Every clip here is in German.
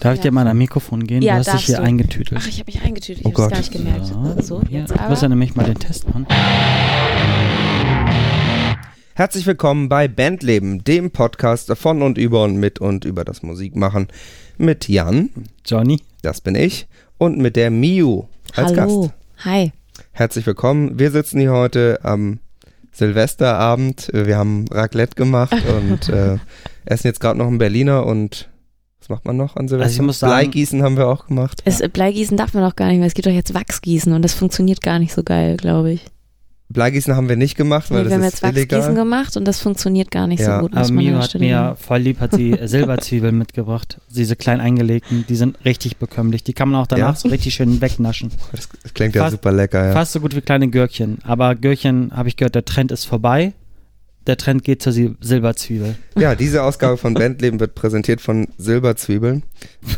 Darf ich dir mal am Mikrofon gehen? Ja, du hast dich darfst hier du. eingetütelt. Ach, ich habe mich eingetütet. Oh Ich habe es Gott. gar nicht gemerkt. Ja, So, jetzt Du musst ja aber. nämlich mal den Test machen. Herzlich willkommen bei Bandleben, dem Podcast von und über und mit und über das Musikmachen mit Jan, Johnny. das bin ich, und mit der Miu als Hallo. Gast. Hi. Herzlich willkommen. Wir sitzen hier heute am Silvesterabend. Wir haben Raclette gemacht und äh, essen jetzt gerade noch einen Berliner und was macht man noch an Silvester? Also ich muss sagen- Bleigießen haben wir auch gemacht. Es, Bleigießen darf man doch gar nicht mehr. Es geht doch jetzt Wachsgießen und das funktioniert gar nicht so geil, glaube ich. Bleigießen haben wir nicht gemacht, weil Nee, wir haben das jetzt ist Wachsgießen gemacht und das funktioniert gar nicht Ja, so gut. muss Aber Mio hat mir voll lieb, hat sie Silberzwiebeln mitgebracht. Diese klein eingelegten, die sind richtig bekömmlich. Die kann man auch danach Ja? so richtig schön wegnaschen. Das, das klingt ja Fast- super lecker. Ja. Fast so gut wie kleine Gürkchen. Aber Gürkchen, habe ich gehört, der Trend ist vorbei. Der Trend geht zur Sil Silberzwiebel. Ja, diese Ausgabe von Bandleben wird präsentiert von Silberzwiebeln.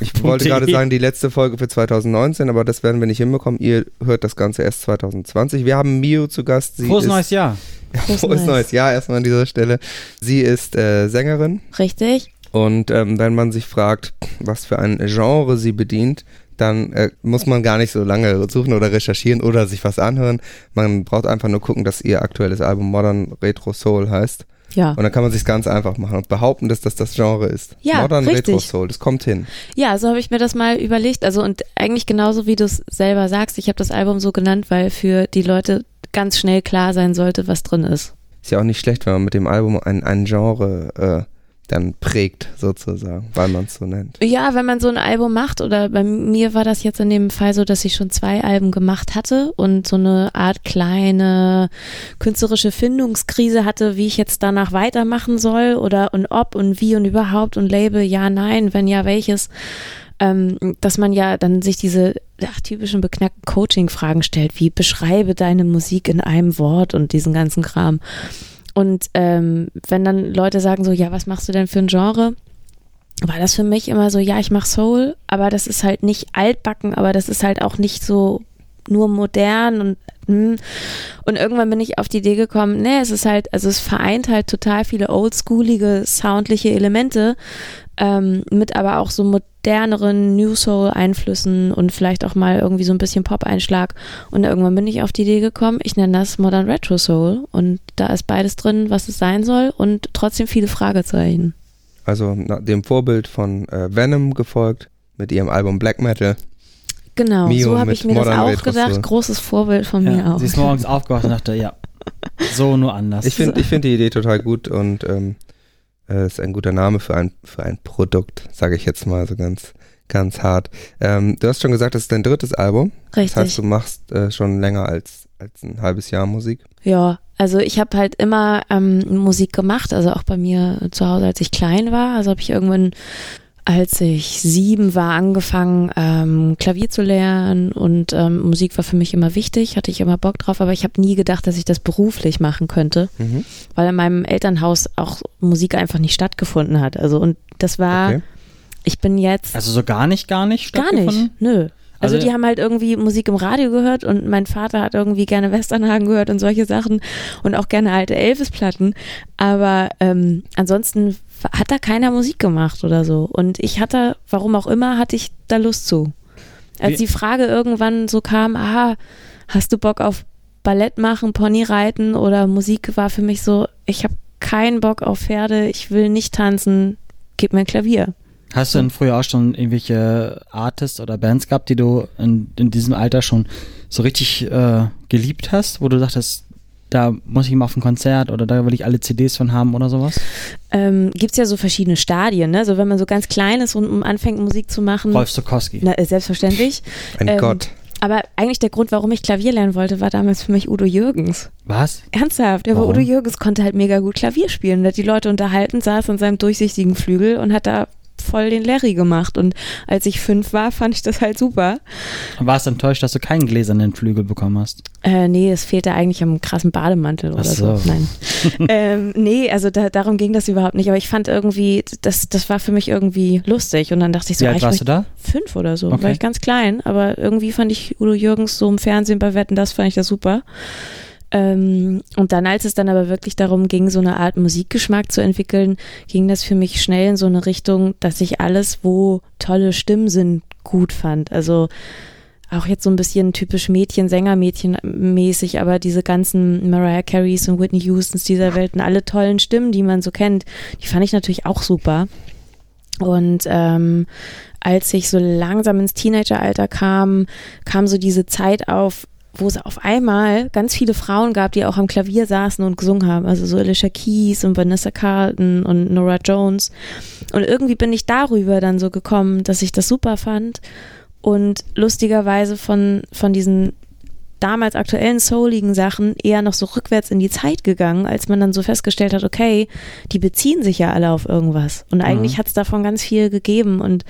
Ich wollte .de. gerade sagen, die letzte Folge für 2019, aber das werden wir nicht hinbekommen. Ihr hört das Ganze erst 2020. Wir haben Mio zu Gast. Sie Frohes ist, neues Jahr. Frohes Frohes Neues. neues Jahr erstmal an dieser Stelle. Sie ist äh, Sängerin Richtig? und ähm, wenn man sich fragt, was für ein Genre sie bedient, dann äh, muss man gar nicht so lange suchen oder recherchieren oder sich was anhören. Man braucht einfach nur gucken, dass ihr aktuelles Album Modern Retro Soul heißt. Ja. Und dann kann man sich ganz einfach machen und behaupten, dass das das Genre ist. Ja, Modern richtig. Retro Soul, das kommt hin. Ja, so habe ich mir das mal überlegt. Also und eigentlich genauso wie du es selber sagst, ich habe das Album so genannt, weil für die Leute ganz schnell klar sein sollte, was drin ist. Ist ja auch nicht schlecht, wenn man mit dem Album ein, ein Genre äh, dann prägt, sozusagen, weil man es so nennt. Ja, wenn man so ein Album macht, oder bei mir war das jetzt in dem Fall so, dass ich schon zwei Alben gemacht hatte und so eine Art kleine künstlerische Findungskrise hatte, wie ich jetzt danach weitermachen soll oder und ob und wie und überhaupt und Label, ja, nein, wenn ja, welches. Ähm, dass man ja dann sich diese ach, typischen beknackten Coaching-Fragen stellt, wie beschreibe deine Musik in einem Wort und diesen ganzen Kram. Und ähm, wenn dann Leute sagen so, ja, was machst du denn für ein Genre? war das für mich immer so, ja, ich mache Soul, aber das ist halt nicht altbacken, aber das ist halt auch nicht so nur modern und hm. und irgendwann bin ich auf die Idee gekommen, nee, es ist halt, also es vereint halt total viele oldschoolige soundliche Elemente ähm, mit aber auch so moderneren New Soul Einflüssen und vielleicht auch mal irgendwie so ein bisschen Pop Einschlag und irgendwann bin ich auf die Idee gekommen, ich nenne das Modern Retro Soul und da ist beides drin, was es sein soll und trotzdem viele Fragezeichen. Also nach dem Vorbild von äh, Venom gefolgt, mit ihrem Album Black Metal. Genau, Mio so habe ich mir das Modern auch Retro gedacht. Soul. Großes Vorbild von mir Ja, auch. sie ist morgens aufgewacht und dachte, ja, so nur anders. Ich finde ich find die Idee total gut und ähm, äh, ist ein guter Name für ein, für ein Produkt, sage ich jetzt mal so ganz, ganz hart. Ähm, du hast schon gesagt, das ist dein drittes Album. Richtig. Das heißt, du machst äh, schon länger als, als ein halbes Jahr Musik. ja, also ich habe halt immer ähm, Musik gemacht, also auch bei mir zu Hause, als ich klein war. Also habe ich irgendwann, als ich sieben war, angefangen, ähm, Klavier zu lernen und ähm, Musik war für mich immer wichtig, hatte ich immer Bock drauf, aber ich habe nie gedacht, dass ich das beruflich machen könnte, Mhm. weil in meinem Elternhaus auch Musik einfach nicht stattgefunden hat. Also und das war, Okay. ich bin jetzt also so gar nicht, gar nicht Gar stattgefunden? nicht, nö. Also, Also- die haben halt irgendwie Musik im Radio gehört und mein Vater hat irgendwie gerne Westernhagen gehört und solche Sachen und auch gerne alte Elvis-Platten. Aber ähm, ansonsten hat da keiner Musik gemacht oder so. Und ich hatte, warum auch immer, hatte ich da Lust zu. Als Wie- die Frage irgendwann so kam, aha, hast du Bock auf Ballett machen, Pony reiten oder Musik, war für mich so, ich habe keinen Bock auf Pferde, ich will nicht tanzen, gib mir ein Klavier. Hast du denn früher auch schon irgendwelche Artists oder Bands gehabt, die du in, in diesem Alter schon so richtig äh, geliebt hast, wo du dachtest, da muss ich mal auf ein Konzert oder da will ich alle CDs von haben oder sowas? ähm, gibt es ja so verschiedene Stadien, ne? So wenn man so ganz klein ist und anfängt Musik zu machen. Rolf Stokowski. Na, äh, selbstverständlich. Ein Ähm, Gott. Aber eigentlich der Grund, warum ich Klavier lernen wollte, war damals für mich Udo Jürgens. Was? Ernsthaft, aber Warum? Udo Jürgens konnte halt mega gut Klavier spielen. Und hat die Leute unterhalten, saß an seinem durchsichtigen Flügel und hat da voll den Larry gemacht. Und als ich fünf war, fand ich das halt super. Warst enttäuscht, dass du keinen gläsernen Flügel bekommen hast? Äh, nee, es fehlte eigentlich am krassen Bademantel oder so. so. Nein. ähm, nee, also da, darum ging das überhaupt nicht. Aber ich fand irgendwie, das, das war für mich irgendwie lustig. Und dann dachte ich so, Wie ah, alt ich warst du da? fünf oder so. Okay. War ich ganz klein, aber irgendwie fand ich Udo Jürgens so im Fernsehen bei Wetten, das fand ich das super. Ähm, und dann, als es dann aber wirklich darum ging, so eine Art Musikgeschmack zu entwickeln, ging das für mich schnell in so eine Richtung, dass ich alles, wo tolle Stimmen sind, gut fand. Also auch jetzt so ein bisschen typisch Mädchen, Sängermädchen mäßig, aber diese ganzen Mariah Careys und Whitney Houstons dieser Welt und alle tollen Stimmen, die man so kennt, die fand ich natürlich auch super. Und ähm, als ich so langsam ins Teenageralter kam, kam so diese Zeit auf, wo es auf einmal ganz viele Frauen gab, die auch am Klavier saßen und gesungen haben. Also so Alicia Keys und Vanessa Carlton und Nora Jones. Und irgendwie bin ich darüber dann so gekommen, dass ich das super fand und lustigerweise von, von diesen damals aktuellen souligen Sachen eher noch so rückwärts in die Zeit gegangen, als man dann so festgestellt hat, okay, die beziehen sich ja alle auf irgendwas. Und eigentlich mhm. hat es davon ganz viel gegeben. Und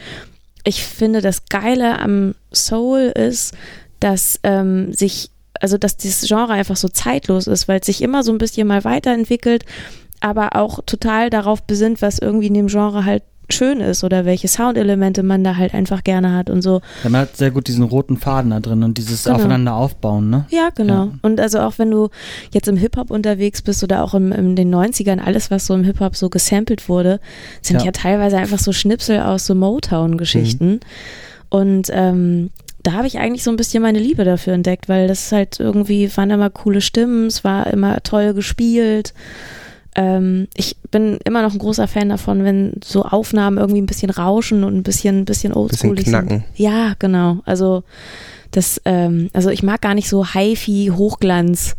ich finde, das Geile am Soul ist, dass ähm, sich, also dass dieses Genre einfach so zeitlos ist, weil es sich immer so ein bisschen mal weiterentwickelt, aber auch total darauf besinnt, was irgendwie in dem Genre halt schön ist oder welche Soundelemente man da halt einfach gerne hat und so. Ja, man hat sehr gut diesen roten Faden da drin und dieses genau. Aufeinander aufbauen, ne? Ja, genau. Ja. Und also auch wenn du jetzt im Hip-Hop unterwegs bist oder auch im, in den 90ern, alles, was so im Hip-Hop so gesampelt wurde, sind ja. ja teilweise einfach so Schnipsel aus so Motown-Geschichten. Mhm. Und ähm, da habe ich eigentlich so ein bisschen meine Liebe dafür entdeckt, weil das halt irgendwie waren immer coole Stimmen, es war immer toll gespielt ähm, ich bin immer noch ein großer Fan davon, wenn so Aufnahmen irgendwie ein bisschen rauschen und ein bisschen, ein bisschen oldschoolig sind. Ja, genau. Also das, ähm, also ich mag gar nicht so Hi-Fi Hochglanz.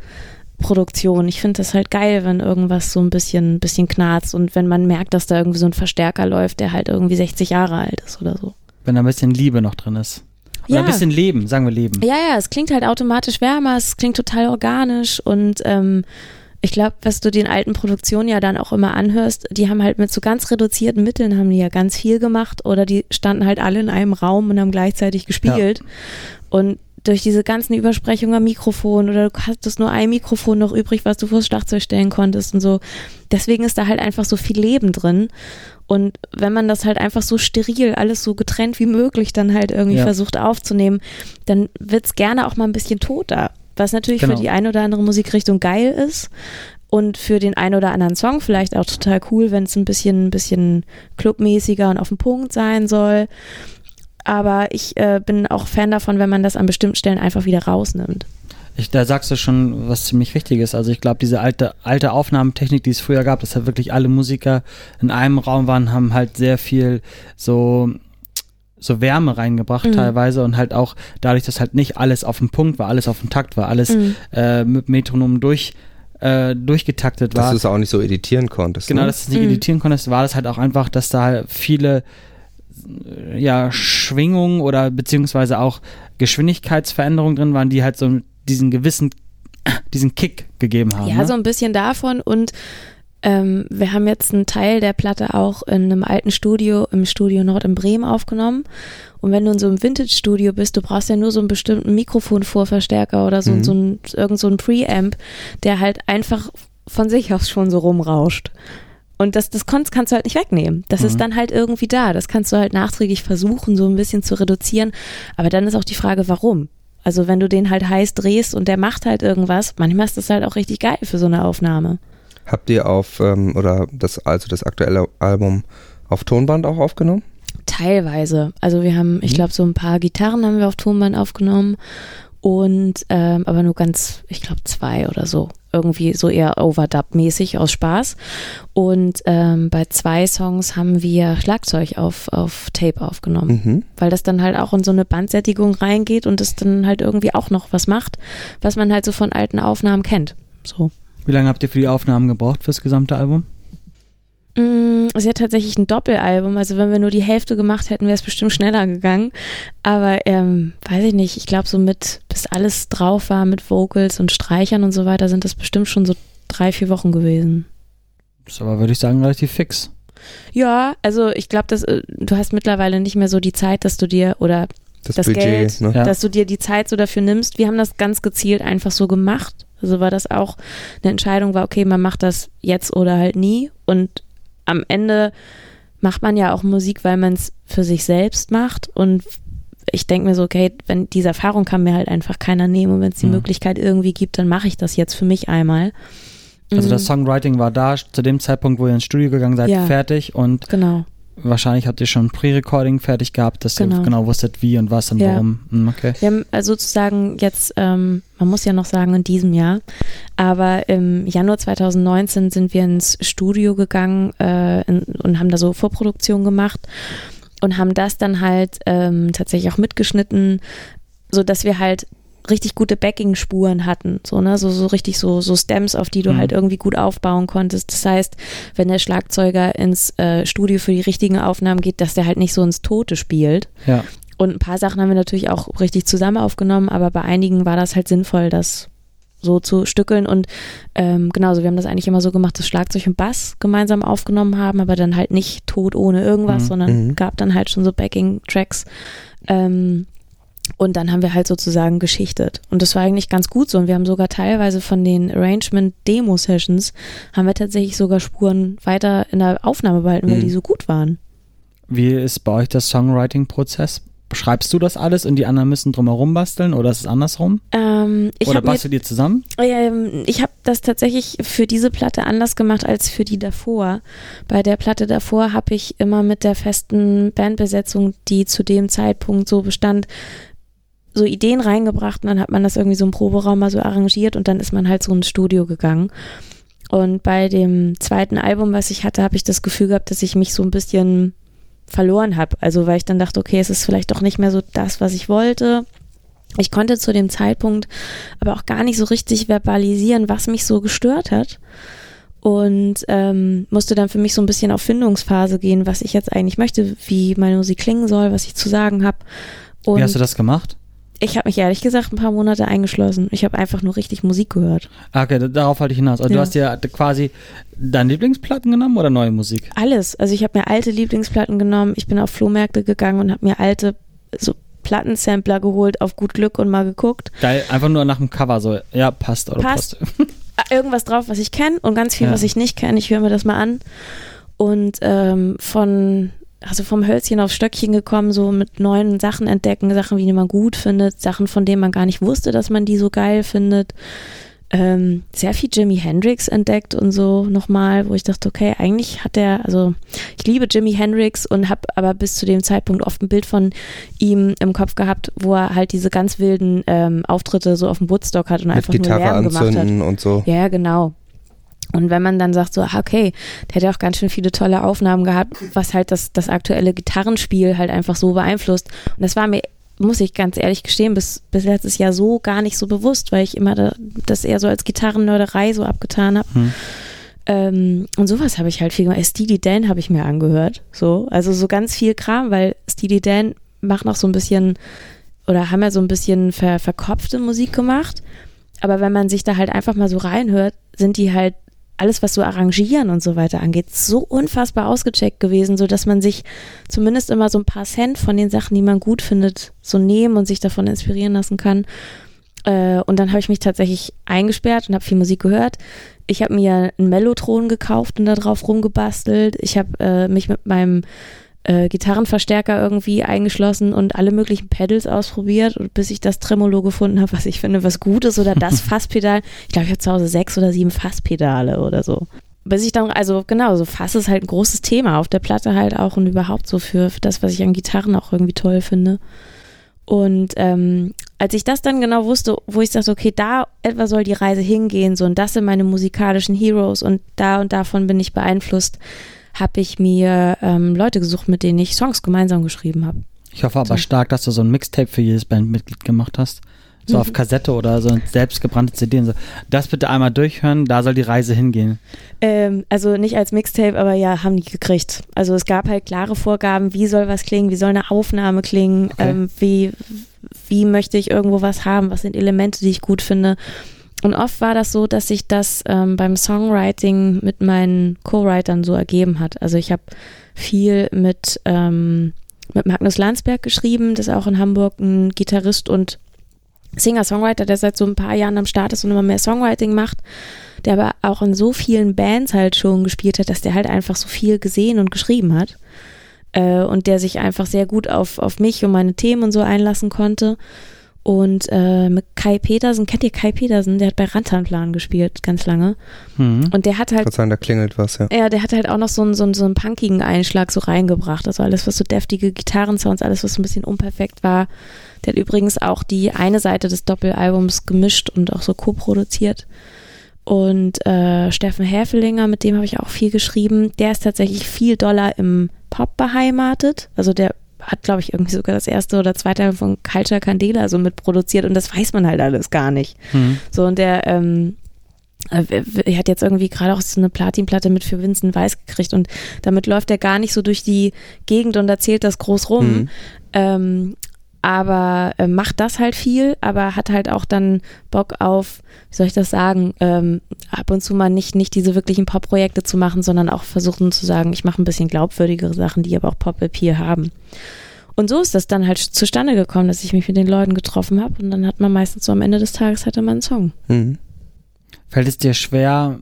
Produktion. Ich finde das halt geil, wenn irgendwas so ein bisschen, bisschen knarzt und wenn man merkt, dass da irgendwie so ein Verstärker läuft, der halt irgendwie 60 Jahre alt ist oder so. Wenn da ein bisschen Liebe noch drin ist. Oder ja. ein bisschen Leben, sagen wir Leben. Ja, ja, es klingt halt automatisch wärmer, es klingt total organisch und ähm, ich glaube, was du den alten Produktionen ja dann auch immer anhörst, die haben halt mit so ganz reduzierten Mitteln haben die ja ganz viel gemacht oder die standen halt alle in einem Raum und haben gleichzeitig gespielt. Ja. Und durch diese ganzen Übersprechungen am Mikrofon oder du hattest nur ein Mikrofon noch übrig, was du vors Schlagzeug stellen konntest und so. Deswegen ist da halt einfach so viel Leben drin. Und wenn man das halt einfach so steril, alles so getrennt wie möglich dann halt irgendwie ja. versucht aufzunehmen, dann wird's gerne auch mal ein bisschen toter was natürlich genau. für die eine oder andere Musikrichtung geil ist und für den einen oder anderen Song vielleicht auch total cool, wenn es ein bisschen, ein bisschen clubmäßiger und auf den Punkt sein soll. Aber ich äh, bin auch Fan davon, wenn man das an bestimmten Stellen einfach wieder rausnimmt. Ich, da sagst du schon was ziemlich Wichtiges. Also ich glaube, diese alte, alte Aufnahmetechnik, die es früher gab, dass halt wirklich alle Musiker in einem Raum waren, haben halt sehr viel so so Wärme reingebracht mhm. teilweise und halt auch dadurch, dass halt nicht alles auf dem Punkt war, alles auf dem Takt war, alles mhm. äh, mit Metronom durch äh, durchgetaktet war. Dass du es auch nicht so editieren konntest. Genau, ne? dass du es nicht mhm. editieren konntest, war das halt auch einfach, dass da viele äh, ja, Schwingungen oder beziehungsweise auch Geschwindigkeitsveränderungen drin waren, die halt so diesen gewissen, diesen Kick gegeben haben. Ja, ne? so ein bisschen davon und ähm, wir haben jetzt einen Teil der Platte auch in einem alten Studio, im Studio Nord in Bremen aufgenommen. Und wenn du in so einem Vintage-Studio bist, du brauchst ja nur so einen bestimmten Mikrofonvorverstärker oder so, mhm. so ein, irgend so ein Preamp, der halt einfach von sich aus schon so rumrauscht. Und das, das kannst, kannst du halt nicht wegnehmen. Das mhm. ist dann halt irgendwie da. Das kannst du halt nachträglich versuchen, so ein bisschen zu reduzieren. Aber dann ist auch die Frage, warum? Also wenn du den halt heiß drehst und der macht halt irgendwas, manchmal ist das halt auch richtig geil für so eine Aufnahme. Habt ihr auf, ähm, oder das, also das aktuelle Album auf Tonband auch aufgenommen? Teilweise. Also wir haben, ich mhm. glaube, so ein paar Gitarren haben wir auf Tonband aufgenommen und ähm, aber nur ganz, ich glaube, zwei oder so. Irgendwie so eher Overdub-mäßig aus Spaß. Und ähm, bei zwei Songs haben wir Schlagzeug auf, auf Tape aufgenommen, mhm. weil das dann halt auch in so eine Bandsättigung reingeht und es dann halt irgendwie auch noch was macht, was man halt so von alten Aufnahmen kennt. So. Wie lange habt ihr für die Aufnahmen gebraucht, fürs gesamte Album? Mm, es ist ja tatsächlich ein Doppelalbum. Also wenn wir nur die Hälfte gemacht hätten, wäre es bestimmt schneller gegangen. Aber ähm, weiß ich nicht. Ich glaube, so mit, bis alles drauf war mit Vocals und Streichern und so weiter, sind das bestimmt schon so drei, vier Wochen gewesen. Das ist aber, würde ich sagen, relativ fix. Ja, also ich glaube, dass äh, du hast mittlerweile nicht mehr so die Zeit, dass du dir oder das, das Budget, Geld, ne? dass du dir die Zeit so dafür nimmst. Wir haben das ganz gezielt einfach so gemacht also war das auch eine Entscheidung, war, okay, man macht das jetzt oder halt nie. Und am Ende macht man ja auch Musik, weil man es für sich selbst macht. Und ich denke mir so, okay, wenn diese Erfahrung kann mir halt einfach keiner nehmen und wenn es die Mhm. Möglichkeit irgendwie gibt, dann mache ich das jetzt für mich einmal. Also Mhm. das Songwriting war da zu dem Zeitpunkt, wo ihr ins Studio gegangen seid, Ja. fertig und Genau. Wahrscheinlich habt ihr schon Pre-Recording fertig gehabt, dass ihr Genau. genau wusstet, wie und was und Ja. warum. Hm, okay. Wir haben also sozusagen jetzt, ähm, man muss ja noch sagen, in diesem Jahr, aber im Januar 2019 sind wir ins Studio gegangen äh, in, und haben da so Vorproduktion gemacht und haben das dann halt ähm, tatsächlich auch mitgeschnitten, so dass wir halt richtig gute Backing-Spuren hatten, so ne, so so richtig so so Stems, auf die du Mhm. halt irgendwie gut aufbauen konntest. Das heißt, wenn der Schlagzeuger ins äh, Studio für die richtigen Aufnahmen geht, dass der halt nicht so ins Tote spielt. Ja. Und ein paar Sachen haben wir natürlich auch richtig zusammen aufgenommen, aber bei einigen war das halt sinnvoll, das so zu stückeln. Und ähm, genauso, wir haben das eigentlich immer so gemacht, dass Schlagzeug und Bass gemeinsam aufgenommen haben, aber dann halt nicht tot ohne irgendwas, Mhm. sondern Mhm. gab dann halt schon so Backing-Tracks. Ähm, und dann haben wir halt sozusagen geschichtet. Und das war eigentlich ganz gut so. Und wir haben sogar teilweise von den Arrangement-Demo-Sessions haben wir tatsächlich sogar Spuren weiter in der Aufnahme behalten, weil Mhm. die so gut waren. Wie ist bei euch der Songwriting-Prozess? Schreibst du das alles und die anderen müssen drumherum basteln oder ist es andersrum? Ähm, ich oder bastelt ihr zusammen? Ähm, ich habe das tatsächlich für diese Platte anders gemacht als für die davor. Bei der Platte davor habe ich immer mit der festen Bandbesetzung, die zu dem Zeitpunkt so bestand, so Ideen reingebracht und dann hat man das irgendwie so im Proberaum mal so arrangiert und dann ist man halt so ins Studio gegangen. Und bei dem zweiten Album, was ich hatte, habe ich das Gefühl gehabt, dass ich mich so ein bisschen verloren habe. Also weil ich dann dachte, okay, es ist vielleicht doch nicht mehr so das, was ich wollte. Ich konnte zu dem Zeitpunkt aber auch gar nicht so richtig verbalisieren, was mich so gestört hat. Und ähm, musste dann für mich so ein bisschen auf Findungsphase gehen, was ich jetzt eigentlich möchte, wie meine Musik klingen soll, was ich zu sagen habe. Wie hast du das gemacht? Ich habe mich ehrlich gesagt ein paar Monate eingeschlossen. Ich habe einfach nur richtig Musik gehört. Ah, Okay, da- darauf wollte ich hinaus. Also du Ja. hast dir quasi deine Lieblingsplatten genommen oder neue Musik? Alles. Also ich habe mir alte Lieblingsplatten genommen. Ich bin auf Flohmärkte gegangen und habe mir alte so Plattensampler geholt, auf gut Glück und mal geguckt. Geil, einfach nur nach dem Cover so, ja, passt oder Passt. passt. Ah, irgendwas drauf, was ich kenne und ganz viel, Ja. was ich nicht kenne. Ich höre mir das mal an. Und ähm, von, also vom Hölzchen auf Stöckchen gekommen, so mit neuen Sachen entdecken, Sachen, die man gut findet, Sachen, von denen man gar nicht wusste, dass man die so geil findet. Ähm, sehr viel Jimi Hendrix entdeckt und so nochmal, wo ich dachte, okay, eigentlich hat der, also ich liebe Jimi Hendrix und habe aber bis zu dem Zeitpunkt oft ein Bild von ihm im Kopf gehabt, wo er halt diese ganz wilden ähm, Auftritte so auf dem Woodstock hat und Mit einfach nur Gitarre Lärm gemacht hat. anzünden und so. Ja, genau. Und wenn man dann sagt so, ah, okay, der hat ja auch ganz schön viele tolle Aufnahmen gehabt, was halt das, das aktuelle Gitarrenspiel halt einfach so beeinflusst. Und das war mir, muss ich ganz ehrlich gestehen, bis, bis letztes Jahr so gar nicht so bewusst, weil ich immer da, das eher so als Gitarrennörderei so abgetan habe. Hm. Ähm, und sowas habe ich halt viel gemacht. Steely Dan habe ich mir angehört. So, also so ganz viel Kram, weil Steely Dan macht noch so ein bisschen oder haben ja so ein bisschen ver, verkopfte Musik gemacht. Aber wenn man sich da halt einfach mal so reinhört, sind die halt alles, was so Arrangieren und so weiter angeht, so unfassbar ausgecheckt gewesen, so dass man sich zumindest immer so ein paar Cent von den Sachen, die man gut findet, so nehmen und sich davon inspirieren lassen kann. Äh, und dann habe ich mich tatsächlich eingesperrt und habe viel Musik gehört. Ich habe mir einen Mellotron gekauft und da drauf rumgebastelt. Ich habe äh, mich mit meinem äh, Gitarrenverstärker irgendwie eingeschlossen und alle möglichen Pedals ausprobiert, bis ich das Tremolo gefunden habe, was ich finde, was gut ist, oder das Fasspedal. Ich glaube, ich habe zu Hause sechs oder sieben Fasspedale oder so. Bis ich dann, also genau, so Fass ist halt ein großes Thema auf der Platte halt auch und überhaupt so für, für das, was ich an Gitarren auch irgendwie toll finde. Und ähm, als ich das dann genau wusste, wo ich sagte, okay, da etwa soll die Reise hingehen, so und das sind meine musikalischen Heroes und da und davon bin ich beeinflusst, habe ich mir ähm, Leute gesucht, mit denen ich Songs gemeinsam geschrieben habe. Ich hoffe aber So. stark, dass du so ein Mixtape für jedes Bandmitglied gemacht hast. So Mhm. auf Kassette oder so selbstgebrannte CD und so. Das bitte einmal durchhören, da soll die Reise hingehen. Ähm, also nicht als Mixtape, aber ja, haben die gekriegt. Also es gab halt klare Vorgaben, wie soll was klingen, wie soll eine Aufnahme klingen, Okay. ähm, wie, wie möchte ich irgendwo was haben, was sind Elemente, die ich gut finde. Und oft war das so, dass sich das ähm, beim Songwriting mit meinen Co-Writern so ergeben hat. Also ich habe viel mit, ähm, mit Magnus Landsberg geschrieben, das ist auch in Hamburg ein Gitarrist und Singer-Songwriter, der seit so ein paar Jahren am Start ist und immer mehr Songwriting macht, der aber auch in so vielen Bands halt schon gespielt hat, dass der halt einfach so viel gesehen und geschrieben hat. äh, und der sich einfach sehr gut auf, auf mich und meine Themen und so einlassen konnte. Und äh, mit Kai Petersen, kennt ihr Kai Petersen? Der hat bei Rantanplan gespielt, ganz lange. Mhm. Und der hat halt Gott sei Dank, da klingelt was, ja. ja, der hat halt auch noch so einen, so, einen, so einen punkigen Einschlag so reingebracht. Also alles, was so deftige Gitarrensounds, alles, was so ein bisschen unperfekt war. Der hat übrigens auch die eine Seite des Doppelalbums gemischt und auch so co-produziert. Und äh, Steffen Häfelinger, mit dem habe ich auch viel geschrieben, der ist tatsächlich viel doller im Pop beheimatet. Also der hat, glaube ich, irgendwie sogar das erste oder zweite von Culture Candela so mitproduziert und das weiß man halt alles gar nicht. Mhm. So, und der, ähm, äh, er hat jetzt irgendwie gerade auch so eine Platinplatte mit für Vincent Weiss gekriegt und damit läuft er gar nicht so durch die Gegend und erzählt das groß rum. Mhm. Ähm, aber äh, macht das halt viel, aber hat halt auch dann Bock auf, wie soll ich das sagen, ähm, ab und zu mal nicht, nicht diese wirklichen Pop-Projekte zu machen, sondern auch versuchen zu sagen, ich mache ein bisschen glaubwürdigere Sachen, die aber auch Pop-Appeal haben. Und so ist das dann halt zustande gekommen, dass ich mich mit den Leuten getroffen habe und dann hat man meistens so am Ende des Tages hatte man einen Song. Mhm. Fällt es dir schwer,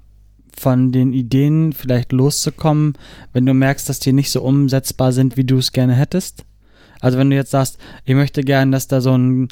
von den Ideen vielleicht loszukommen, wenn du merkst, dass die nicht so umsetzbar sind, wie du es gerne hättest? Also wenn du jetzt sagst, ich möchte gerne, dass da so ein,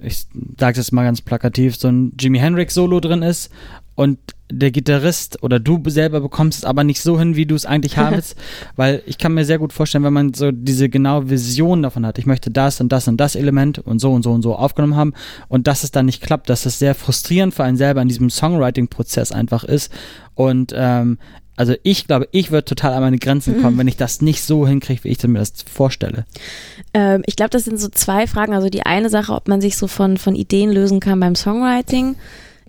ich sage es mal ganz plakativ, so ein Jimi Hendrix Solo drin ist und der Gitarrist oder du selber bekommst es aber nicht so hin, wie du es eigentlich haben willst, weil ich kann mir sehr gut vorstellen, wenn man so diese genaue Vision davon hat, ich möchte das und das und das Element und so und so und so aufgenommen haben und dass es dann nicht klappt, dass es sehr frustrierend für einen selber in diesem Songwriting-Prozess einfach ist und ähm, also ich glaube, ich würde total an meine Grenzen kommen, wenn ich das nicht so hinkriege, wie ich mir das vorstelle. Ähm, ich glaube, das sind so zwei Fragen. Also die eine Sache, ob man sich so von, von Ideen lösen kann beim Songwriting.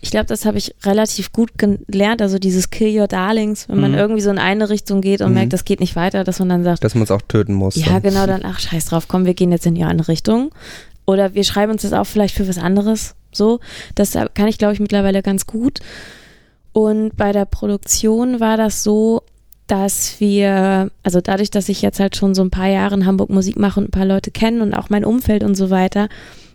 Ich glaube, das habe ich relativ gut gelernt. Also dieses Kill Your Darlings, wenn man Mhm. irgendwie so in eine Richtung geht und Mhm. merkt, das geht nicht weiter, dass man dann sagt, Dass man es auch töten muss. ja dann. genau, dann ach scheiß drauf, komm, wir gehen jetzt in die andere Richtung. Oder wir schreiben uns das auch vielleicht für was anderes. So, das kann ich, glaube ich, mittlerweile ganz gut. Und bei der Produktion war das so, dass wir, also dadurch, dass ich jetzt halt schon so ein paar Jahre in Hamburg Musik mache und ein paar Leute kennen und auch mein Umfeld und so weiter,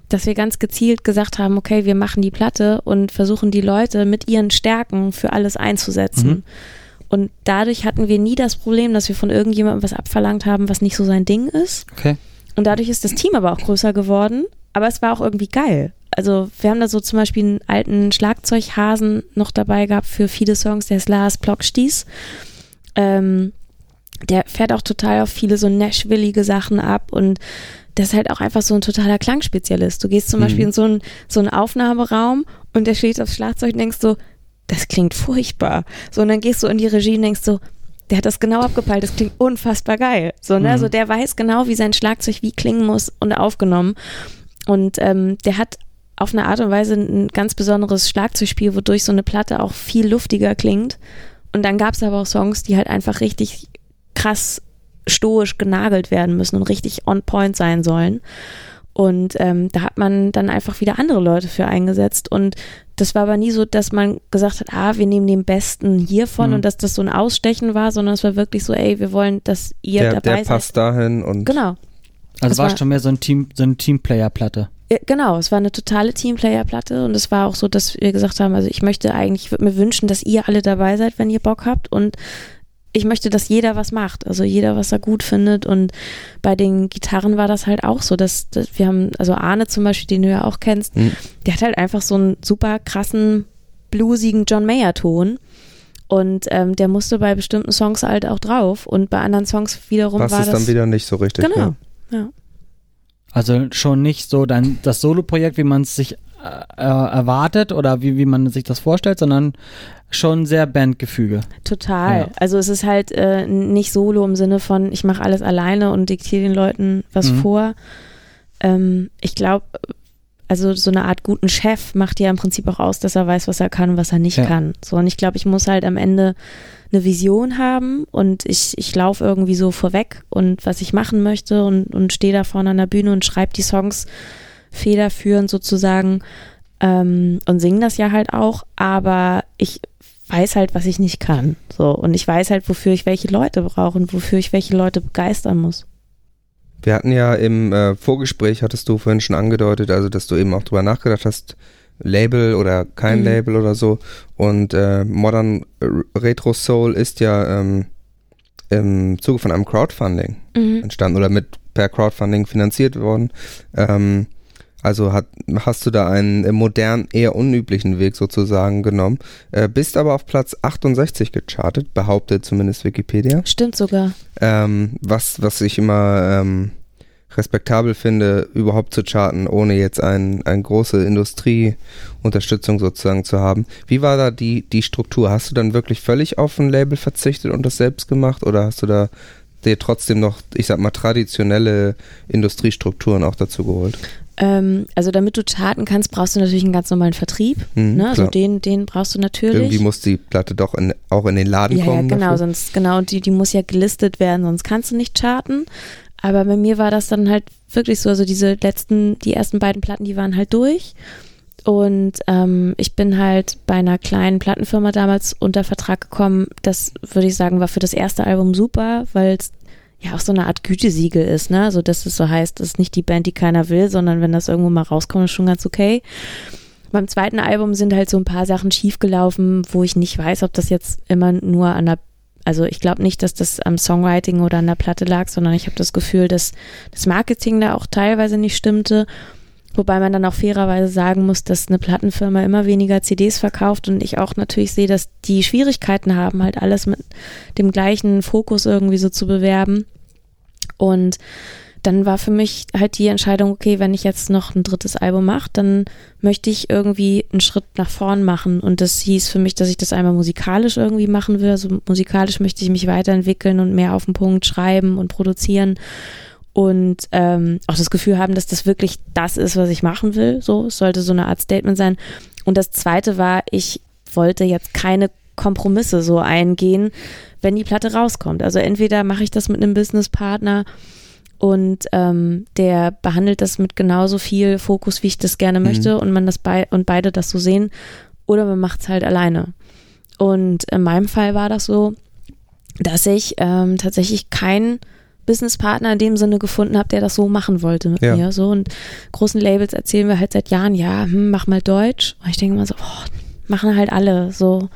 dass wir ganz gezielt gesagt haben, okay, wir machen die Platte und versuchen die Leute mit ihren Stärken für alles einzusetzen. Mhm. Und dadurch hatten wir nie das Problem, dass wir von irgendjemandem was abverlangt haben, was nicht so sein Ding ist. Okay. Und dadurch ist das Team aber auch größer geworden. Aber es war auch irgendwie geil. Also wir haben da so zum Beispiel einen alten Schlagzeughasen noch dabei gehabt für viele Songs, der ist Lars Plockstieß. Ähm, der fährt auch total auf viele so Nashvillige Sachen ab und das ist halt auch einfach so ein totaler Klangspezialist. Du gehst zum Mhm. Beispiel in so einen, so einen Aufnahmeraum und der steht aufs Schlagzeug und denkst so, das klingt furchtbar. So, und dann gehst du in die Regie und denkst so, der hat das genau abgepeilt, das klingt unfassbar geil. So, ne? Mhm. Also der weiß genau, wie sein Schlagzeug wie klingen muss und aufgenommen. Und ähm, der hat auf eine Art und Weise ein ganz besonderes Schlagzeugspiel, wodurch so eine Platte auch viel luftiger klingt. Und dann gab es aber auch Songs, die halt einfach richtig krass stoisch genagelt werden müssen und richtig on point sein sollen. Und ähm, da hat man dann einfach wieder andere Leute für eingesetzt. Und das war aber nie so, dass man gesagt hat, ah, wir nehmen den Besten hiervon Mhm. und dass das so ein Ausstechen war, sondern es war wirklich so, ey, wir wollen, dass ihr der, dabei der passt dahin und seid. Genau. Also war war- schon mehr so ein Team, so eine Teamplayer-Platte. Genau, es war eine totale Teamplayer-Platte und es war auch so, dass wir gesagt haben, also ich möchte eigentlich, ich würde mir wünschen, dass ihr alle dabei seid, wenn ihr Bock habt und ich möchte, dass jeder was macht, also jeder, was er gut findet und bei den Gitarren war das halt auch so, dass, dass wir haben, also Arne zum Beispiel, den du ja auch kennst, Mhm. der hat halt einfach so einen super krassen, bluesigen John Mayer-Ton und ähm, der musste bei bestimmten Songs halt auch drauf und bei anderen Songs wiederum passt war es das dann wieder nicht so richtig. genau, Ja. ja. Also schon nicht so dann das Solo-Projekt, wie man es sich äh, äh, erwartet oder wie, wie man sich das vorstellt, sondern schon sehr Bandgefüge. Total. Ja. Also es ist halt äh, nicht solo im Sinne von, ich mache alles alleine und diktiere den Leuten was Mhm. vor. Ähm, ich glaube, also so eine Art guten Chef macht ja im Prinzip auch aus, dass er weiß, was er kann und was er nicht Ja. kann. So, und ich glaube, ich muss halt am Ende eine Vision haben und ich, ich laufe irgendwie so vorweg und was ich machen möchte und, und stehe da vorne an der Bühne und schreibe die Songs federführend sozusagen ähm, und singe das ja halt auch, aber ich weiß halt, was ich nicht kann. So, und ich weiß halt, wofür ich welche Leute brauche und wofür ich welche Leute begeistern muss. Wir hatten ja im äh, Vorgespräch, hattest du vorhin schon angedeutet, also dass du eben auch drüber nachgedacht hast, Label oder kein Mhm. Label oder so. Und äh, Modern Retro Soul ist ja ähm, im Zuge von einem Crowdfunding Mhm. entstanden oder mit per Crowdfunding finanziert worden. Ähm, also hat, hast du da einen modernen, eher unüblichen Weg sozusagen genommen, äh, bist aber auf Platz 68 gechartet, behauptet zumindest Wikipedia. Stimmt sogar. Ähm, was, was ich immer ähm, respektabel finde, überhaupt zu charten, ohne jetzt ein, eine große Industrieunterstützung sozusagen zu haben. Wie war da die, die Struktur? Hast du dann wirklich völlig auf ein Label verzichtet und das selbst gemacht oder hast du da dir trotzdem noch, ich sag mal, traditionelle Industriestrukturen auch dazu geholt? Ähm, also damit du charten kannst, brauchst du natürlich einen ganz normalen Vertrieb. Mhm, ne? Also den, den brauchst du natürlich. Irgendwie muss die Platte doch in, auch in den Laden ja, ja, kommen. genau, dafür. sonst, genau, die, die muss ja gelistet werden, sonst kannst du nicht charten. Aber bei mir war das dann halt wirklich so, also diese letzten, die ersten beiden Platten, die waren halt durch. Und ähm, ich bin halt bei einer kleinen Plattenfirma damals unter Vertrag gekommen. Das würde ich sagen, war für das erste Album super, weil es ja auch so eine Art Gütesiegel ist, ne? Also dass es so heißt, das ist nicht die Band, die keiner will, sondern wenn das irgendwo mal rauskommt, ist schon ganz okay. Beim zweiten Album sind halt so ein paar Sachen schiefgelaufen, wo ich nicht weiß, ob das jetzt immer nur an der, also ich glaube nicht, dass das am Songwriting oder an der Platte lag, sondern ich habe das Gefühl, dass das Marketing da auch teilweise nicht stimmte. Wobei man dann auch fairerweise sagen muss, dass eine Plattenfirma immer weniger CDs verkauft und ich auch natürlich sehe, dass die Schwierigkeiten haben, halt alles mit dem gleichen Fokus irgendwie so zu bewerben. Und dann war für mich halt die Entscheidung, okay, wenn ich jetzt noch ein drittes Album mache, dann möchte ich irgendwie einen Schritt nach vorn machen. Und das hieß für mich, dass ich das einmal musikalisch irgendwie machen will. Also musikalisch möchte ich mich weiterentwickeln und mehr auf den Punkt schreiben und produzieren und ähm, auch das Gefühl haben, dass das wirklich das ist, was ich machen will. So, es sollte so eine Art Statement sein. Und das zweite war, ich wollte jetzt keine Kompromisse so eingehen, wenn die Platte rauskommt. Also entweder mache ich das mit einem Businesspartner und ähm, der behandelt das mit genauso viel Fokus, wie ich das gerne möchte und man das bei und beide das so sehen, oder man macht es halt alleine. Und in meinem Fall war das so, dass ich ähm, tatsächlich keinen Businesspartner in dem Sinne gefunden habe, der das so machen wollte mit Ja. mir. So und großen Labels erzählen wir halt seit Jahren, ja, hm, mach mal Deutsch. Und ich denke immer so, boah, machen halt alle so.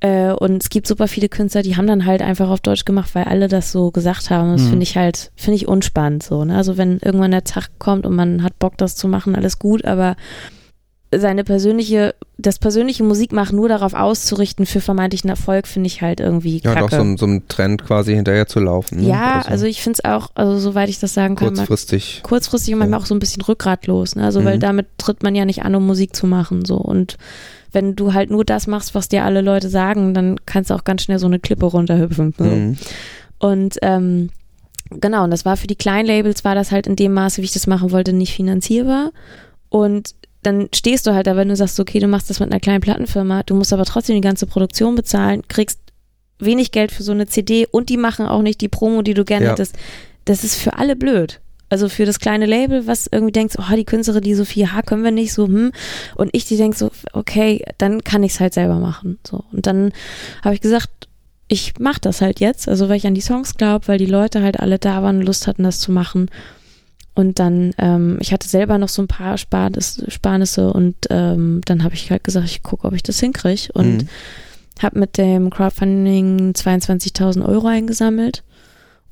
Äh, und es gibt super viele Künstler, die haben dann halt einfach auf Deutsch gemacht, weil alle das so gesagt haben. Das Mhm. finde ich halt, finde ich unspannend so. Ne? Also wenn irgendwann der Tag kommt und man hat Bock, das zu machen, alles gut, aber seine persönliche, das persönliche Musikmachen nur darauf auszurichten für vermeintlichen Erfolg, finde ich halt irgendwie Ja, kacke. doch so, so einem Trend quasi hinterher zu laufen. Ne? Ja, also ich finde es auch, also soweit ich das sagen kann, kurzfristig. kurzfristig und manchmal auch so ein bisschen rückgratlos. Ne? Also weil Mhm. damit tritt man ja nicht an, um Musik zu machen. So und wenn du halt nur das machst, was dir alle Leute sagen, dann kannst du auch ganz schnell so eine Klippe runterhüpfen. Mhm. Und ähm, genau, und das war für die kleinen Labels, war das halt in dem Maße, wie ich das machen wollte, nicht finanzierbar. Und dann stehst du halt da, wenn du sagst, okay, du machst das mit einer kleinen Plattenfirma, du musst aber trotzdem die ganze Produktion bezahlen, kriegst wenig Geld für so eine CD und die machen auch nicht die Promo, die du gerne Ja. hättest. Das ist für alle blöd. Also für das kleine Label, was irgendwie denkt, oh, die Künstlerin, die so viel, ha, können wir nicht so, hm. Und ich, die denkt so, okay, dann kann ich es halt selber machen. So. Und dann habe ich gesagt, ich mache das halt jetzt, also weil ich an die Songs glaube, weil die Leute halt alle da waren und Lust hatten, das zu machen. Und dann, ähm, ich hatte selber noch so ein paar Sparnis, Sparnisse und ähm, dann habe ich halt gesagt, ich gucke, ob ich das hinkriege. Und Mhm. habe mit dem Crowdfunding 22.000 Euro eingesammelt.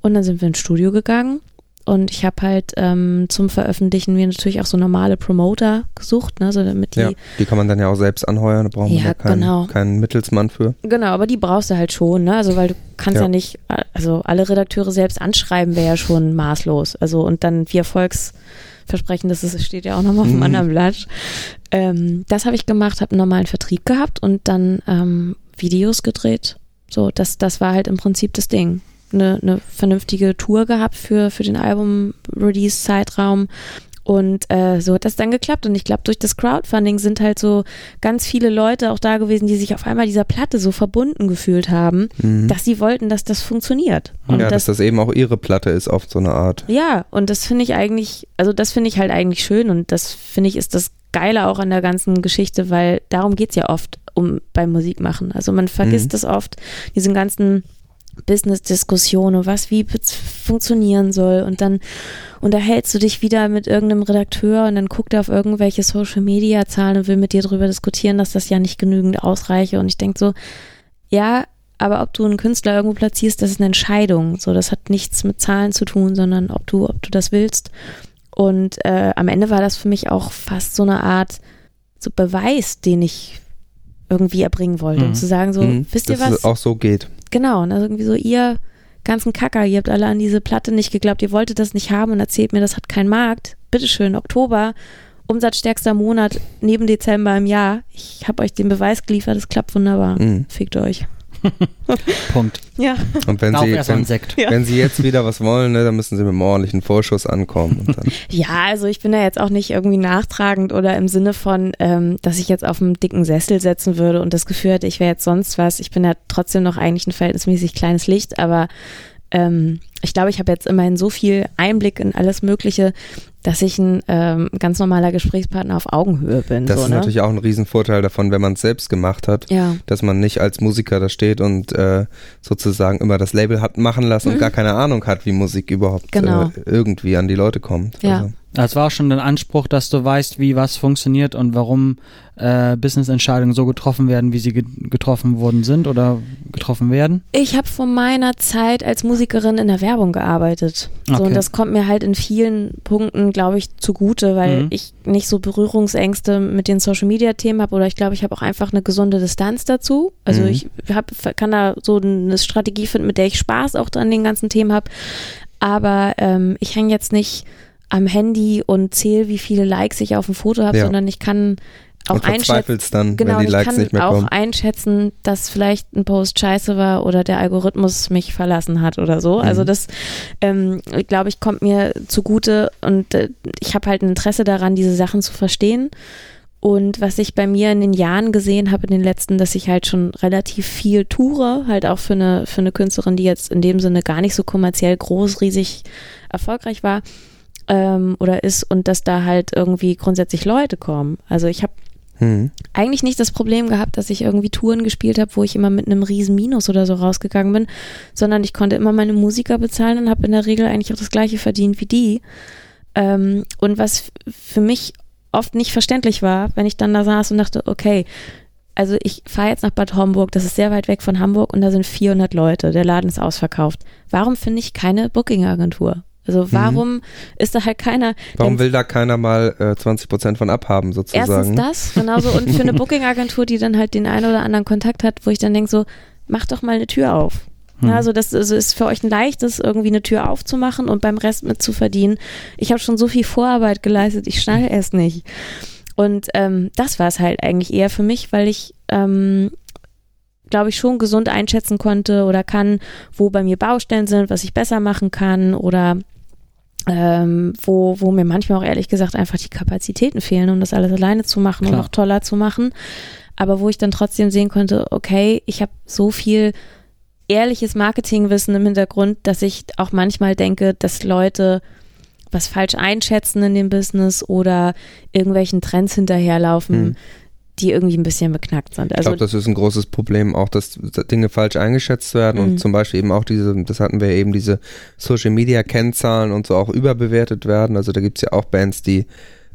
Und dann sind wir ins Studio gegangen. Und ich habe halt ähm, zum Veröffentlichen mir natürlich auch so normale Promoter gesucht, ne, so damit die Ja, die kann man dann ja auch selbst anheuern, da brauchen wir Ja, ja keinen, genau. keinen Mittelsmann für. Genau, aber die brauchst du halt schon, ne? Also weil du kannst ja, Ja. nicht, also alle Redakteure selbst anschreiben wäre ja schon maßlos. Also und dann wie Erfolgsversprechen, das ist, steht ja auch nochmal auf dem Mhm. anderen Blatt. Ähm, das habe ich gemacht, habe einen normalen Vertrieb gehabt und dann ähm, Videos gedreht. So, das, das war halt im Prinzip das Ding. Eine, eine vernünftige Tour gehabt für, für den Album-Release-Zeitraum. Und äh, so hat das dann geklappt. Und ich glaube, durch das Crowdfunding sind halt so ganz viele Leute auch da gewesen, die sich auf einmal dieser Platte so verbunden gefühlt haben, Mhm. dass sie wollten, dass das funktioniert. Und ja, dass das, das eben auch ihre Platte ist auf so eine Art. ja, und das finde ich eigentlich, also das finde ich halt eigentlich schön und das finde ich ist das Geile auch an der ganzen Geschichte, weil darum geht's ja oft um beim Musikmachen. Also man vergisst Mhm. das oft, diesen ganzen Business-Diskussionen, was wie funktionieren soll und dann unterhältst du dich wieder mit irgendeinem Redakteur und dann guckt er auf irgendwelche Social-Media-Zahlen und will mit dir darüber diskutieren, dass das ja nicht genügend ausreiche und ich denke so, ja, aber ob du einen Künstler irgendwo platzierst, das ist eine Entscheidung. So, das hat nichts mit Zahlen zu tun, sondern ob du, ob du das willst. Und äh, am Ende war das für mich auch fast so eine Art so Beweis, den ich irgendwie erbringen wollte. Mhm. Und zu sagen, so, Mhm, wisst ihr dass was? es auch so geht. Genau, und also irgendwie so, ihr ganzen Kacker, ihr habt alle an diese Platte nicht geglaubt, ihr wolltet das nicht haben und erzählt mir, das hat keinen Markt. Bitteschön, Oktober, umsatzstärkster Monat neben Dezember im Jahr. Ich habe euch den Beweis geliefert, es klappt wunderbar. Mhm. Fickt euch. Punkt. Ja. Und wenn Darauf sie, wenn. Ja. wenn sie jetzt wieder was wollen, ne, dann müssen sie mit einem ordentlichen Vorschuss ankommen. Und dann, Ja, also ich bin da jetzt auch nicht irgendwie nachtragend oder im Sinne von, ähm, dass ich jetzt auf einen dicken Sessel setzen würde und das Gefühl hätte, ich wäre jetzt sonst was. Ich bin ja trotzdem noch eigentlich ein verhältnismäßig kleines Licht, aber ähm, ich glaube, ich habe jetzt immerhin so viel Einblick in alles Mögliche, dass ich ein ähm, ganz normaler Gesprächspartner auf Augenhöhe bin. das so, ist ne? natürlich auch ein Riesenvorteil davon, wenn man es selbst gemacht hat. Ja, dass man nicht als Musiker da steht und äh, sozusagen immer das Label hat machen lassen und Mhm. gar keine Ahnung hat, wie Musik überhaupt Genau. äh, irgendwie an die Leute kommt. Ja. Also, Das war auch schon ein Anspruch, dass du weißt, wie was funktioniert und warum äh, Business-Entscheidungen so getroffen werden, wie sie ge getroffen worden sind oder getroffen werden. ich habe von meiner Zeit als Musikerin in der Werbung gearbeitet. So, Okay. und das kommt mir halt in vielen Punkten, glaube ich, zugute, weil Mhm. ich nicht so Berührungsängste mit den Social-Media-Themen habe oder ich glaube, ich habe auch einfach eine gesunde Distanz dazu. Also Mhm. ich hab, kann da so eine Strategie finden, mit der ich Spaß auch an den ganzen Themen habe. Aber ähm, ich hänge jetzt nicht am Handy und zähle, wie viele Likes ich auf dem Foto habe, Ja. sondern ich kann auch und einschätzen. dann, Genau, wenn die ich Likes kann nicht mehr auch kommen. einschätzen, dass vielleicht ein Post scheiße war oder der Algorithmus mich verlassen hat oder so. Also Mhm. das, ähm, glaube ich, kommt mir zugute und äh, ich habe halt ein Interesse daran, diese Sachen zu verstehen. Und was ich bei mir in den Jahren gesehen habe, in den letzten, dass ich halt schon relativ viel toure, halt auch für eine, für eine Künstlerin, die jetzt in dem Sinne gar nicht so kommerziell groß, riesig erfolgreich war ähm, oder ist und dass da halt irgendwie grundsätzlich Leute kommen. Also ich habe Hm. eigentlich nicht das Problem gehabt, dass ich irgendwie Touren gespielt habe, wo ich immer mit einem riesen Minus oder so rausgegangen bin, sondern ich konnte immer meine Musiker bezahlen und habe in der Regel eigentlich auch das gleiche verdient wie die. Ähm, und was für mich oft nicht verständlich war, wenn ich dann da saß und dachte, okay, also ich fahre jetzt nach Bad Homburg, das ist sehr weit weg von Hamburg und da sind 400 Leute, der Laden ist ausverkauft. Warum finde ich keine Booking-Agentur? Also warum ist da halt keiner, Warum will da keiner mal äh, 20 Prozent von abhaben, sozusagen? Erstens das, genauso. Und für eine Booking-Agentur, die dann halt den einen oder anderen Kontakt hat, wo ich dann denke so, mach doch mal eine Tür auf. Hm. Ja, also das also ist für euch ein leichtes, irgendwie eine Tür aufzumachen und beim Rest mit zu verdienen. Ich habe schon so viel Vorarbeit geleistet, ich schnall es nicht. Und ähm, das war es halt eigentlich eher für mich, weil ich, ähm, glaube ich, schon gesund einschätzen konnte oder kann, wo bei mir Baustellen sind, was ich besser machen kann oder ähm, wo, wo mir manchmal auch ehrlich gesagt einfach die Kapazitäten fehlen, um das alles alleine zu machen und Klar. noch toller zu machen. Aber wo ich dann trotzdem sehen konnte, okay, ich habe so viel ehrliches Marketingwissen im Hintergrund, dass ich auch manchmal denke, dass Leute was falsch einschätzen in dem Business oder irgendwelchen Trends hinterherlaufen, Hm. Die irgendwie ein bisschen beknackt sind. Ich Also glaube, das ist ein großes Problem, auch dass Dinge falsch eingeschätzt werden Mhm. und zum Beispiel eben auch diese, das hatten wir eben, diese Social Media Kennzahlen und so auch überbewertet werden. Also da gibt's ja auch Bands, die,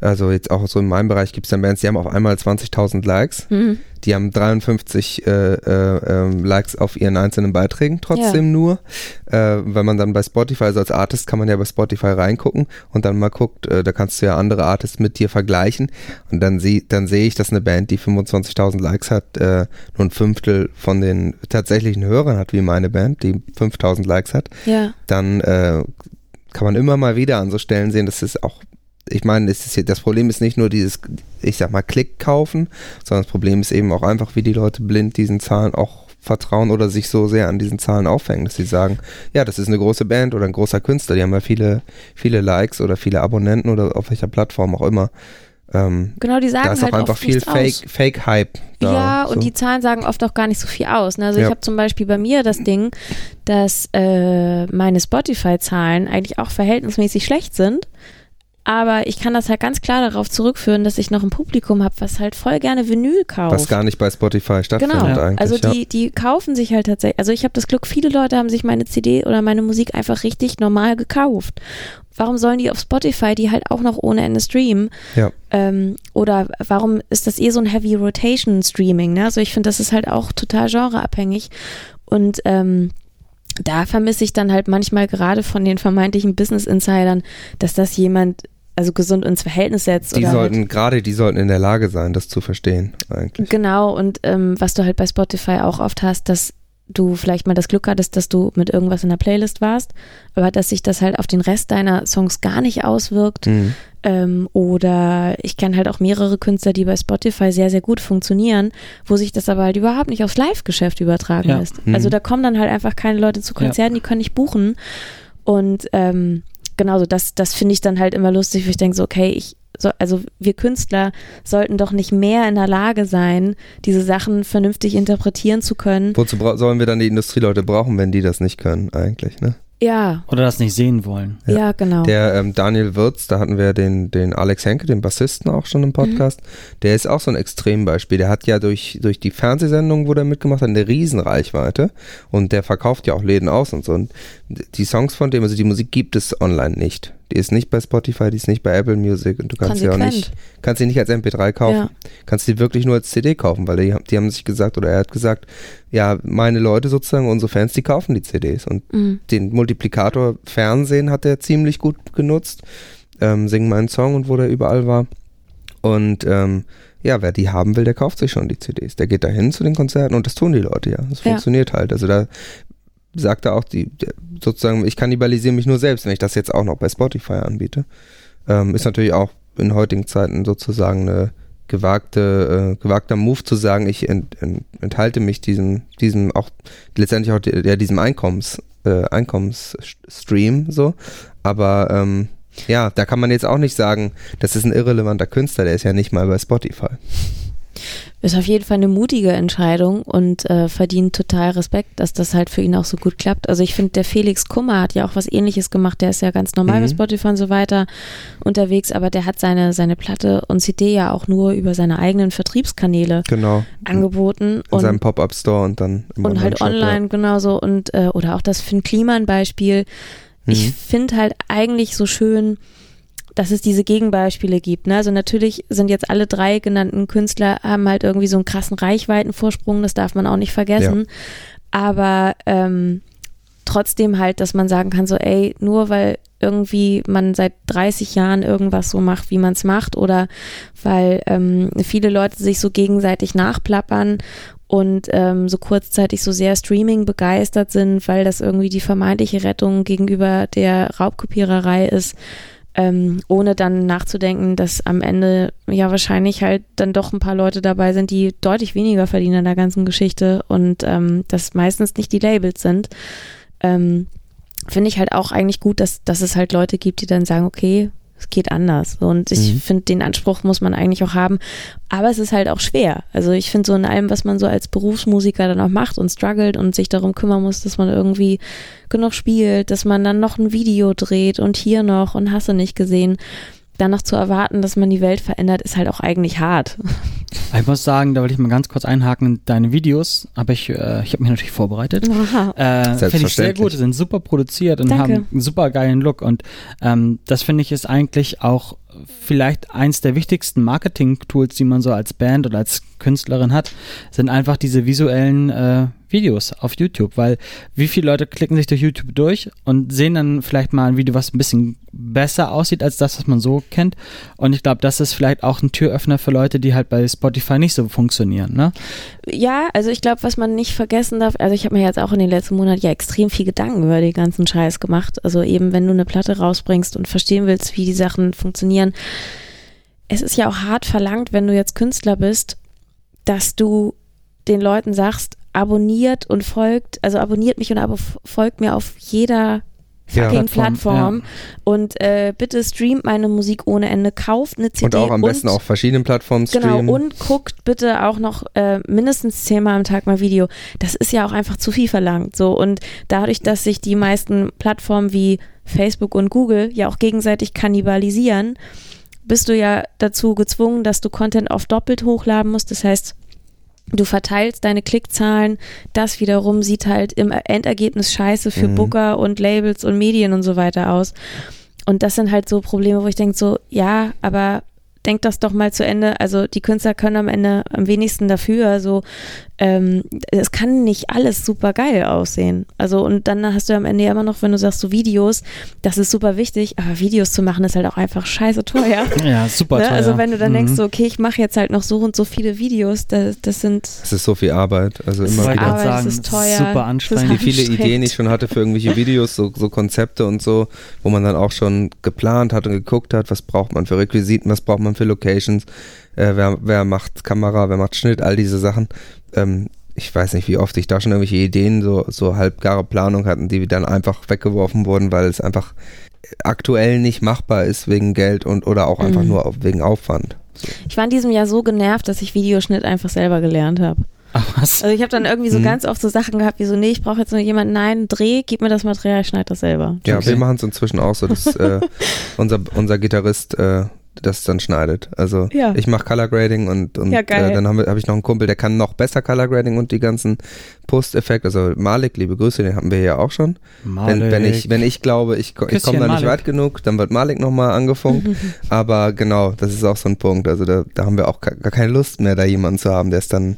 also jetzt auch so in meinem Bereich gibt's dann Bands, die haben auf einmal 20.000 Likes, hm, die haben 53 äh, äh, ähm, Likes auf ihren einzelnen Beiträgen trotzdem nur. Äh, wenn man dann bei Spotify, also als Artist kann man ja bei Spotify reingucken und dann mal guckt, äh, da kannst du ja andere Artists mit dir vergleichen. Und dann, sie, dann sehe ich, dass eine Band, die 25.000 Likes hat, äh, nur ein Fünftel von den tatsächlichen Hörern hat, wie meine Band, die 5.000 Likes hat, ja, dann äh, kann man immer mal wieder an so Stellen sehen, dass es auch, ich meine, es ist hier, das Problem ist nicht nur dieses, ich sag mal, Klick kaufen, sondern das Problem ist eben auch einfach, wie die Leute blind diesen Zahlen auch vertrauen oder sich so sehr an diesen Zahlen aufhängen, dass sie sagen, ja, das ist eine große Band oder ein großer Künstler, die haben ja viele, viele Likes oder viele Abonnenten oder auf welcher Plattform auch immer. Ähm, genau, die sagen da ist halt auch einfach viel aus. Fake, Fake-Hype da. Ja, und so. die Zahlen sagen oft auch gar nicht so viel aus. Ne? Also Ja. ich habe zum Beispiel bei mir das Ding, dass äh, meine Spotify-Zahlen eigentlich auch verhältnismäßig schlecht sind. Aber ich kann das halt ganz klar darauf zurückführen, dass ich noch ein Publikum habe, was halt voll gerne Vinyl kauft. was gar nicht bei Spotify stattfindet Genau, eigentlich. also ja. die, die kaufen sich halt tatsächlich, also ich habe das Glück, viele Leute haben sich meine CD oder meine Musik einfach richtig normal gekauft. Warum sollen die auf Spotify die halt auch noch ohne Ende streamen? Ja. Ähm, oder warum ist das eh so ein Heavy Rotation Streaming? Ne? Also ich finde, das ist halt auch total genreabhängig. Und ähm, da vermisse ich dann halt manchmal gerade von den vermeintlichen Business Insidern, dass das jemand also gesund ins Verhältnis setzt. Die oder sollten, halt, gerade die sollten in der Lage sein, das zu verstehen, eigentlich. Genau, und ähm, was du halt bei Spotify auch oft hast, dass du vielleicht mal das Glück hattest, dass du mit irgendwas in der Playlist warst, aber dass sich das halt auf den Rest deiner Songs gar nicht auswirkt. Mhm. Ähm, oder ich kenne halt auch mehrere Künstler, die bei Spotify sehr, sehr gut funktionieren, wo sich das aber halt überhaupt nicht aufs Live-Geschäft übertragen Ja. lässt. Mhm. Also da kommen dann halt einfach keine Leute zu Konzerten, die können nicht buchen. Und ähm, genauso, das, das finde ich dann halt immer lustig, wo ich denke so, okay, ich, so, also wir Künstler sollten doch nicht mehr in der Lage sein, diese Sachen vernünftig interpretieren zu können. Wozu sollen wir dann die Industrieleute brauchen, wenn die das nicht können, eigentlich, ne? Ja, Oder das nicht sehen wollen. Ja. ja, genau. Der ähm, Daniel Wirz, da hatten wir den, den Alex Henke, den Bassisten auch schon im Podcast, der ist auch so ein Extrembeispiel. Der hat ja durch, durch die Fernsehsendung, wo der mitgemacht hat, eine Riesenreichweite und der verkauft ja auch Läden aus und so. Und die Songs von dem, also die Musik gibt es online nicht. Die ist nicht bei Spotify, die ist nicht bei Apple Music und du kannst sie auch nicht, kannst sie nicht als MP3 kaufen. Ja. Kannst sie wirklich nur als CD kaufen, weil die, haben- die haben sich gesagt, oder er hat gesagt, ja, meine Leute sozusagen, unsere Fans, die kaufen die CDs und Mhm. den Multiplikator Fernsehen hat er ziemlich gut genutzt. Ähm, Sing meinen Song und wo der überall war. Und ähm, ja, wer die haben will, der kauft sich schon die CDs. Der geht dahin zu den Konzerten und das tun die Leute ja. Das Ja. funktioniert halt. Also da sagt er auch, die, sozusagen, ich kannibalisiere mich nur selbst, wenn ich das jetzt auch noch bei Spotify anbiete. Ähm, ist natürlich auch in heutigen Zeiten sozusagen eine gewagte, äh, gewagter Move zu sagen, ich ent, ent, enthalte mich diesem, diesem auch letztendlich auch ja, diesem Einkommens, äh, Einkommensstream so. Aber ähm, ja, da kann man jetzt auch nicht sagen, das ist ein irrelevanter Künstler, der ist ja nicht mal bei Spotify. Ist auf jeden Fall eine mutige Entscheidung und äh, verdient total Respekt, dass das halt für ihn auch so gut klappt. Also ich finde, der Felix Kummer hat ja auch was ähnliches gemacht. Der ist ja ganz normal Mhm. bei Spotify und so weiter unterwegs, aber der hat seine, seine Platte und CD ja auch nur über seine eigenen Vertriebskanäle Genau. angeboten. In seinem Und, Pop-Up-Store und dann im und halt online genauso. Und äh, oder auch das Finn Kliman-Beispiel. Ich Mhm. finde halt eigentlich so schön, dass es diese Gegenbeispiele gibt. Ne? Also natürlich sind jetzt alle drei genannten Künstler haben halt irgendwie so einen krassen Reichweitenvorsprung, das darf man auch nicht vergessen. Aber ähm, trotzdem halt, dass man sagen kann, so ey, nur weil irgendwie man seit 30 Jahren irgendwas so macht, wie man es macht oder weil ähm, viele Leute sich so gegenseitig nachplappern und ähm, so kurzzeitig so sehr Streaming begeistert sind, weil das irgendwie die vermeintliche Rettung gegenüber der Raubkopiererei ist, ähm, ohne dann nachzudenken, dass am Ende ja wahrscheinlich halt dann doch ein paar Leute dabei sind, die deutlich weniger verdienen an der ganzen Geschichte und ähm, das meistens nicht die Labels sind. Ähm, Finde ich halt auch eigentlich gut, dass, dass es halt Leute gibt, die dann sagen, okay, es geht anders. Und ich Mhm. finde, den Anspruch muss man eigentlich auch haben. Aber es ist halt auch schwer. Also ich finde so in allem, was man so als Berufsmusiker dann auch macht und struggelt und sich darum kümmern muss, dass man irgendwie genug spielt, dass man dann noch ein Video dreht und hier noch und hast du nicht gesehen. Dann noch zu erwarten, dass man die Welt verändert, ist halt auch eigentlich hart. Ich muss sagen, da will ich mal ganz kurz einhaken. Deine Videos habe ich, äh, ich habe mich natürlich vorbereitet. Aha. Äh, finde ich sehr gut, sind super produziert und Danke. haben einen super geilen Look und ähm, das finde ich ist eigentlich auch vielleicht eins der wichtigsten Marketing-Tools, die man so als Band oder als Künstlerin hat, sind einfach diese visuellen äh, Videos auf YouTube, weil wie viele Leute klicken sich durch YouTube durch und sehen dann vielleicht mal ein Video, was ein bisschen besser aussieht als das, was man so kennt und ich glaube, das ist vielleicht auch ein Türöffner für Leute, die halt bei Spotify nicht so funktionieren, ne? Ja, also ich glaube, was man nicht vergessen darf, also ich habe mir jetzt auch in den letzten Monaten ja extrem viel Gedanken über den ganzen Scheiß gemacht. Also eben, wenn du eine Platte rausbringst und verstehen willst, wie die Sachen funktionieren. Es ist ja auch hart verlangt, wenn du jetzt Künstler bist, dass du den Leuten sagst, abonniert und folgt, also abonniert mich und folgt mir auf jeder. Fucking Plattform, Plattform und äh, bitte streamt meine Musik ohne Ende, kauft eine CD Und auch am besten auf verschiedenen Plattformen streamen. Genau, und guckt bitte auch noch äh, mindestens zehnmal am Tag mal Video. Das ist ja auch einfach zu viel verlangt. So und dadurch, dass sich die meisten Plattformen wie Facebook und Google ja auch gegenseitig kannibalisieren, bist du ja dazu gezwungen, dass du Content auf doppelt hochladen musst. Das heißt, du verteilst deine Klickzahlen. Das wiederum sieht halt im Endergebnis scheiße für Mhm. Booker und Labels und Medien und so weiter aus. Und das sind halt so Probleme, wo ich denke so, ja, aber denk das doch mal zu Ende. Also die Künstler können am Ende am wenigsten dafür. Also ähm, es kann nicht alles super geil aussehen. Also und dann hast du am Ende ja immer noch, wenn du sagst, so Videos, das ist super wichtig, aber Videos zu machen ist halt auch einfach scheiße teuer. Ja, super ne? teuer. Also wenn du dann Mhm. denkst, so, okay, ich mache jetzt halt noch so und so viele Videos, das, das sind Es ist so viel Arbeit. Also immer wieder. Arbeit, sagen, es ist es teuer, ist super anstrengend. Wie viele. Ideen ich schon hatte für irgendwelche Videos, so, so Konzepte und so, wo man dann auch schon geplant hat und geguckt hat, was braucht man für Requisiten, was braucht man für Locations, äh, wer, wer macht Kamera, wer macht Schnitt, all diese Sachen. Ähm, ich weiß nicht, wie oft ich da schon irgendwelche Ideen, so, so halbgare Planung hatten, die dann einfach weggeworfen wurden, weil es einfach aktuell nicht machbar ist wegen Geld und oder auch einfach Mhm. nur auf, wegen Aufwand. Ich war in diesem Jahr so genervt, dass ich Videoschnitt einfach selber gelernt habe. Ach, was? Also ich habe dann irgendwie so Mhm. ganz oft so Sachen gehabt, wie so, nee, ich brauche jetzt nur jemanden, nein, dreh, gib mir das Material, ich schneide das selber. Ja, Okay. wir machen es inzwischen auch so, dass äh, unser, unser Gitarrist äh, das dann schneidet. Also Ja. ich mache Color Grading und, und Ja, äh, dann habe hab ich noch einen Kumpel, der kann noch besser Color Grading und die ganzen Post-Effekte. Also Malik, liebe Grüße, den hatten wir ja auch schon. Wenn, wenn, ich, wenn ich glaube, ich, ich komme da nicht Malik. weit genug, dann wird Malik nochmal angefunkt. Aber genau, das ist auch so ein Punkt. Also da, da haben wir auch ga- gar keine Lust mehr, da jemanden zu haben, der es dann,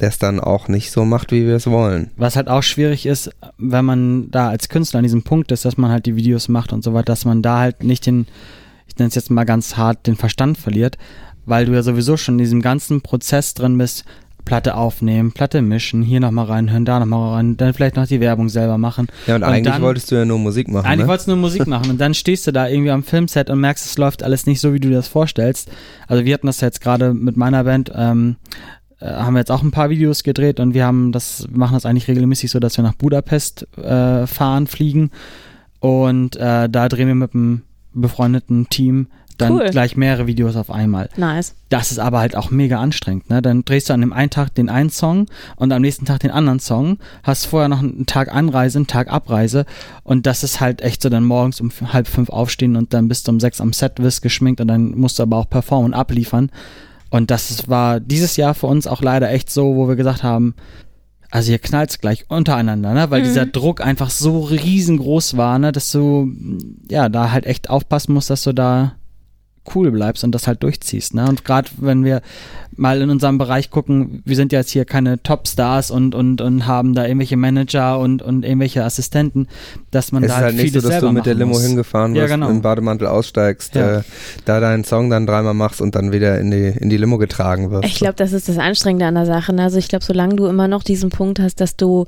der es dann auch nicht so macht, wie wir es wollen. Was halt auch schwierig ist, wenn man da als Künstler an diesem Punkt ist, dass man halt die Videos macht und so weiter, dass man da halt nicht den, ich nenne es jetzt mal ganz hart, den Verstand verliert, weil du ja sowieso schon in diesem ganzen Prozess drin bist, Platte aufnehmen, Platte mischen, hier nochmal reinhören, da nochmal rein, dann vielleicht noch die Werbung selber machen. Ja, und, Und eigentlich dann- wolltest du ja nur Musik machen. Eigentlich ne? wolltest du nur Musik machen und dann stehst du da irgendwie am Filmset und merkst, es läuft alles nicht so, wie du dir das vorstellst. Also wir hatten das jetzt gerade mit meiner Band, ähm, äh, haben wir jetzt auch ein paar Videos gedreht und wir haben das, machen das eigentlich regelmäßig so, dass wir nach Budapest äh, fahren, fliegen und äh, da drehen wir mit einem befreundeten Team dann Cool. gleich mehrere Videos auf einmal. Nice. Das ist aber halt auch mega anstrengend, ne? Dann drehst du an dem einen Tag den einen Song und am nächsten Tag den anderen Song, hast vorher noch einen Tag Anreise, einen Tag Abreise und das ist halt echt so dann morgens um halb fünf aufstehen und dann bist du um sechs am Set, wirst geschminkt und dann musst du aber auch performen und abliefern. Und das war dieses Jahr für uns auch leider echt so, wo wir gesagt haben, also hier knallt's gleich untereinander, ne? Weil Mhm. dieser Druck einfach so riesengroß war, ne? Dass du ja da halt echt aufpassen musst, dass du da cool bleibst und das halt durchziehst. Ne? Und gerade wenn wir mal in unserem Bereich gucken, wir sind ja jetzt hier keine Topstars und, und, und haben da irgendwelche Manager und, und irgendwelche Assistenten, dass man es da ist halt nicht vieles so, dass selber du mit der Limo muss. hingefahren Ja, wirst, genau. im Bademantel aussteigst, Ja. äh, da deinen Song dann dreimal machst und dann wieder in die, in die Limo getragen wirst. Ich glaube, das ist das Anstrengende an der Sache. ne? Also ich glaube, solange du immer noch diesen Punkt hast, dass du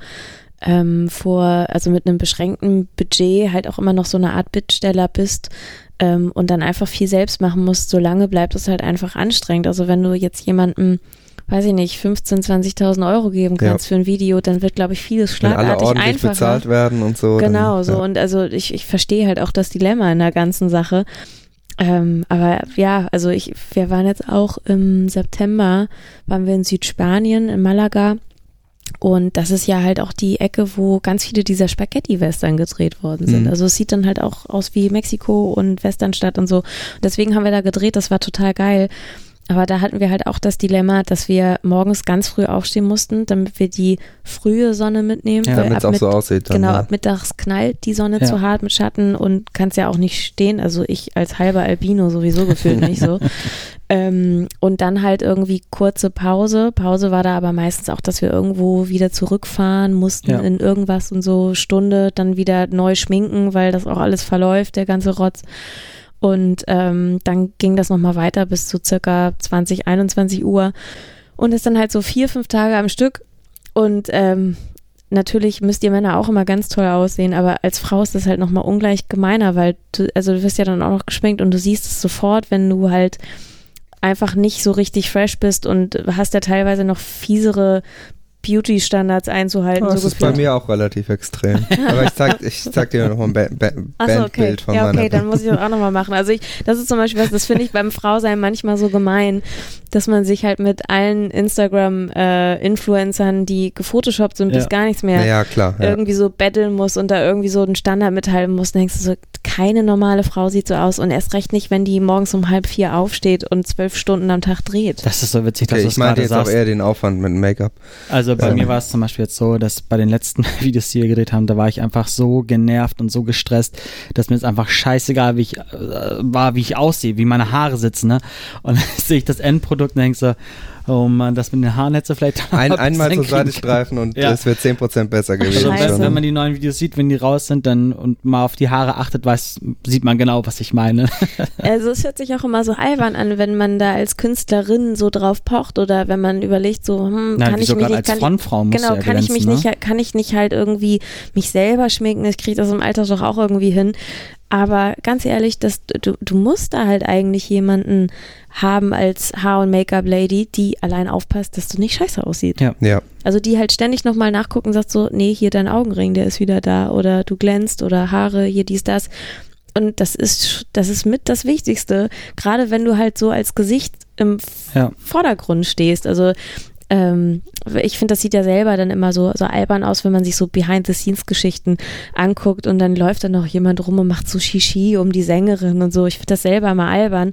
ähm, vor, also mit einem beschränkten Budget halt auch immer noch so eine Art Bittsteller bist ähm, und dann einfach viel selbst machen musst, solange bleibt es halt einfach anstrengend. Also wenn du jetzt jemandem weiß ich nicht, 15.000, 20.000 Euro geben Ja. kannst für ein Video, dann wird, glaube ich, vieles Wenn alle schlagartig ordentlich einfacher. bezahlt werden und so. Genau, dann, so. Ja. Und also ich, ich verstehe halt auch das Dilemma in der ganzen Sache. Ähm, aber ja, also ich, wir waren jetzt auch im September, waren wir in Südspanien, in Malaga. Und das ist ja halt auch die Ecke, wo ganz viele dieser Spaghetti-Western gedreht worden sind. Mhm. Also es sieht dann halt auch aus wie Mexiko und Westernstadt und so. Deswegen haben wir da gedreht, das war total geil. Aber da hatten wir halt auch das Dilemma, dass wir morgens ganz früh aufstehen mussten, damit wir die frühe Sonne mitnehmen. Ja, Damit es auch mit- so aussieht. Dann, Genau, ja. ab mittags knallt die Sonne Ja. zu hart mit Schatten und kannst ja auch nicht stehen. Also ich als halber Albino sowieso gefühlt nicht so. Ähm, und dann halt irgendwie kurze Pause. Pause war da aber meistens auch, dass wir irgendwo wieder zurückfahren mussten Ja. in irgendwas und so Stunde, dann wieder neu schminken, weil das auch alles verläuft, der ganze Rotz. Und ähm, dann ging das nochmal weiter bis zu circa 20, 21 Uhr. Und ist dann halt so vier, fünf Tage am Stück. Und ähm, natürlich müsst ihr Männer auch immer ganz toll aussehen, aber als Frau ist das halt nochmal ungleich gemeiner, weil du, also du wirst ja dann auch noch geschminkt und du siehst es sofort, wenn du halt einfach nicht so richtig fresh bist und hast ja teilweise noch fiesere Beauty-Standards einzuhalten. das so ist bei mir auch relativ extrem. Aber ich zeig, ich zeig dir noch mal ein ba ba Ach so, okay. Bandbild von Ja, okay, meiner dann muss ich das auch nochmal machen. Also ich, das ist zum Beispiel was, das finde ich beim Frausein manchmal so gemein, dass man sich halt mit allen Instagram-Influencern, die gefotoshoppt sind, bis Ja. gar nichts mehr Ja, klar. Ja. irgendwie so betteln muss und da irgendwie so einen Standard mithalten muss, dann denkst du so, keine normale Frau sieht so aus und erst recht nicht, wenn die morgens um halb vier aufsteht und zwölf Stunden am Tag dreht. Das ist so witzig, dass Okay, du ich meinte jetzt auch eher den Aufwand mit dem Make-up. Also Also bei mir war es zum Beispiel jetzt so, dass bei den letzten Videos, die wir gedreht haben, da war ich einfach so genervt und so gestresst, dass mir jetzt einfach scheißegal wie ich, äh, war, wie ich aussehe, wie meine Haare sitzen. Ne? Und dann sehe ich das Endprodukt und denke so, oh Mann, das mit den Haaren hätte vielleicht Ein, mal einmal zur Seite streifen und Ja. es wird 10% besser gewesen. Also wenn, wenn man die neuen Videos sieht, wenn die raus sind dann und mal auf die Haare achtet, weiß, sieht man genau, was ich meine. Also es hört sich auch immer so albern an, wenn man da als Künstlerin so drauf pocht oder wenn man überlegt, so, hm, Na, kann ich mich nicht, als kann, Frontfrau genau, kann ich mich ne? nicht, kann ich nicht halt irgendwie mich selber schminken, ich kriege das im Alter doch auch irgendwie hin. Aber ganz ehrlich, das, du, du musst da halt eigentlich jemanden haben als Haar- und Make-up-Lady, die allein aufpasst, dass du nicht scheiße aussiehst. Ja. Ja, Also die halt ständig nochmal nachgucken und sagt so, nee, hier dein Augenring, der ist wieder da oder du glänzt oder Haare, hier dies, das. Und das ist, das ist mit das Wichtigste, gerade wenn du halt so als Gesicht im Ja. Vordergrund stehst. Also ähm, ich finde, das sieht ja selber dann immer so, so albern aus, wenn man sich so Behind-the-Scenes-Geschichten anguckt und dann läuft dann noch jemand rum und macht so Shishi um die Sängerin und so. Ich finde das selber immer albern.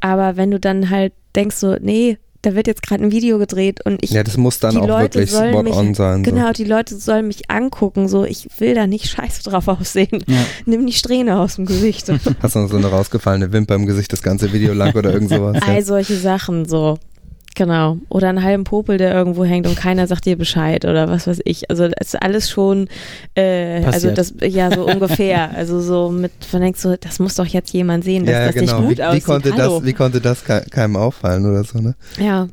Aber wenn du dann halt denkst so, nee, da wird jetzt gerade ein Video gedreht und ich ja, das muss dann auch Leute wirklich spot mich- on sein. Genau, die Leute sollen mich angucken, so ich will da nicht scheiße drauf aussehen. Ja. Nimm die Strähne aus dem Gesicht. Hast du noch so eine rausgefallene Wimper im Gesicht das ganze Video lang oder irgend sowas? All solche Sachen, so. Genau. Oder einen halben Popel, der irgendwo hängt und keiner sagt dir Bescheid oder was weiß ich. Also das ist alles schon, äh, also das, ja, so ungefähr. Also so mit, man denkt so, das muss doch jetzt jemand sehen, dass ja, ja, das genau. nicht gut wie, aussieht. wie, konnte Hallo. das, wie konnte das ke- keinem auffallen oder so, ne? ja.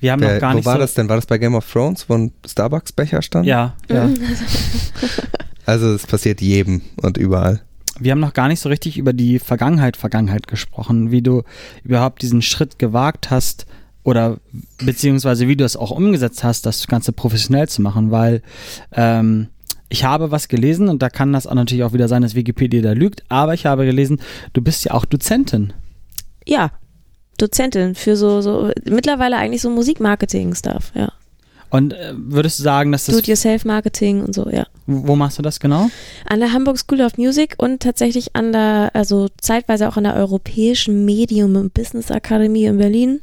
Wir haben Wer, noch gar wo nicht war so, das denn? War das bei Game of Thrones, wo ein Starbucks-Becher stand? Ja, ja. Mhm. Also es passiert jedem und überall. Wir haben noch gar nicht so richtig über die Vergangenheit, Vergangenheit gesprochen, wie du überhaupt diesen Schritt gewagt hast oder beziehungsweise wie du es auch umgesetzt hast, das Ganze professionell zu machen, weil ähm, ich habe was gelesen und da kann das auch natürlich auch wieder sein, dass Wikipedia da lügt, aber ich habe gelesen, du bist ja auch Dozentin. ja, Dozentin für so, so mittlerweile eigentlich so Musikmarketing-Stuff, ja. Und äh, würdest du sagen, dass das, Do-it-yourself-Marketing und so, ja. wo machst du das genau? An der Hamburg School of Music und tatsächlich an der, also zeitweise auch an der Europäischen Medium und Business Akademie in Berlin.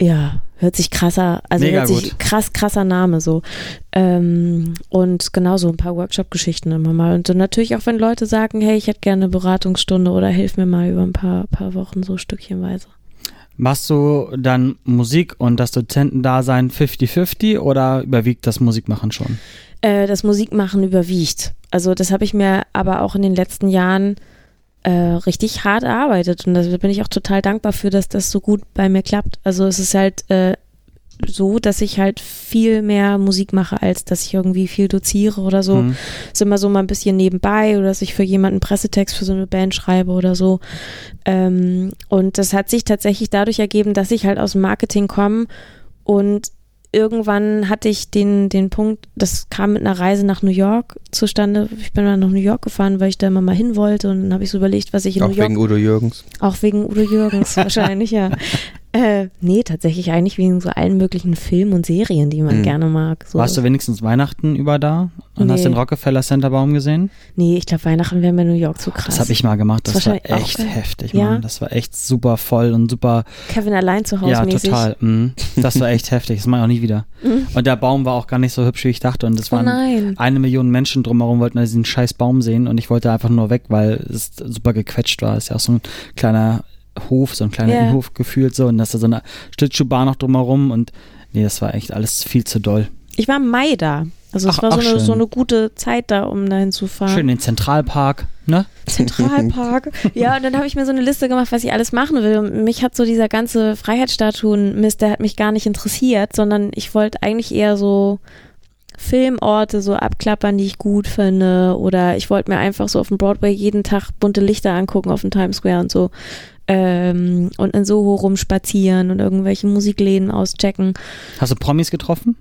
Ja, hört sich krasser, also Mega hört sich gut. krass, krasser Name so. Ähm, und genauso ein paar Workshop-Geschichten immer mal. Und dann natürlich auch, wenn Leute sagen, hey, ich hätte gerne eine Beratungsstunde oder hilf mir mal über ein paar, paar Wochen so stückchenweise. Machst du dann Musik und das Dozentendasein 50-50 oder überwiegt das Musikmachen schon? äh, das Musikmachen überwiegt. Also das habe ich mir aber auch in den letzten Jahren äh, richtig hart erarbeitet und da bin ich auch total dankbar für, dass das so gut bei mir klappt. Also es ist halt äh, so, dass ich halt viel mehr Musik mache, als dass ich irgendwie viel doziere oder so. Hm. Ist immer so mal ein bisschen nebenbei oder dass ich für jemanden Pressetext für so eine Band schreibe oder so. Ähm, und das hat sich tatsächlich dadurch ergeben, dass ich halt aus dem Marketing komme und irgendwann hatte ich den, den Punkt, das kam mit einer Reise nach New York zustande. Ich bin dann nach New York gefahren, weil ich da immer mal hin wollte und dann habe ich so überlegt, was ich in Auch New York wegen Udo Jürgens. auch wegen Udo Jürgens wahrscheinlich, ja. Äh, nee, tatsächlich eigentlich wegen so allen möglichen Filmen und Serien, die man Mhm. gerne mag. So. Warst du wenigstens Weihnachten über da und hast Nee. den Rockefeller Center Baum gesehen? Nee, ich glaube, Weihnachten wäre mir New York zu krass. Das habe ich mal gemacht. Das, Das war auch echt geil. heftig, Ja? Mann. Das war echt super voll und super. Kevin allein zu Hause Ja, mäßig. total. Mhm. Das war echt heftig. Das mache ich auch nie wieder. Mhm. Und der Baum war auch gar nicht so hübsch, wie ich dachte. Und es Oh waren nein. eine Million Menschen drumherum wollten diesen scheiß Baum sehen und ich wollte einfach nur weg, weil es super gequetscht war. Es ist ja auch so ein kleiner Hof, so ein kleiner Ja. Innenhof gefühlt so und da ist da so eine Schlittschuhbahn noch drumherum und nee, das war echt alles viel zu doll. Ich war im Mai da. Also es Ach, war so eine, so eine gute Zeit da, um dahin zu fahren. Schön den Zentralpark, ne? Zentralpark. ja, und dann habe ich mir so eine Liste gemacht, was ich alles machen will. Und mich hat so dieser ganze Freiheitsstatuen-Mist, der hat mich gar nicht interessiert, sondern ich wollte eigentlich eher so Filmorte so abklappern, die ich gut finde. Oder ich wollte mir einfach so auf dem Broadway jeden Tag bunte Lichter angucken auf dem Times Square und so. Ähm, und in Soho rumspazieren und irgendwelche Musikläden auschecken. Hast du Promis getroffen?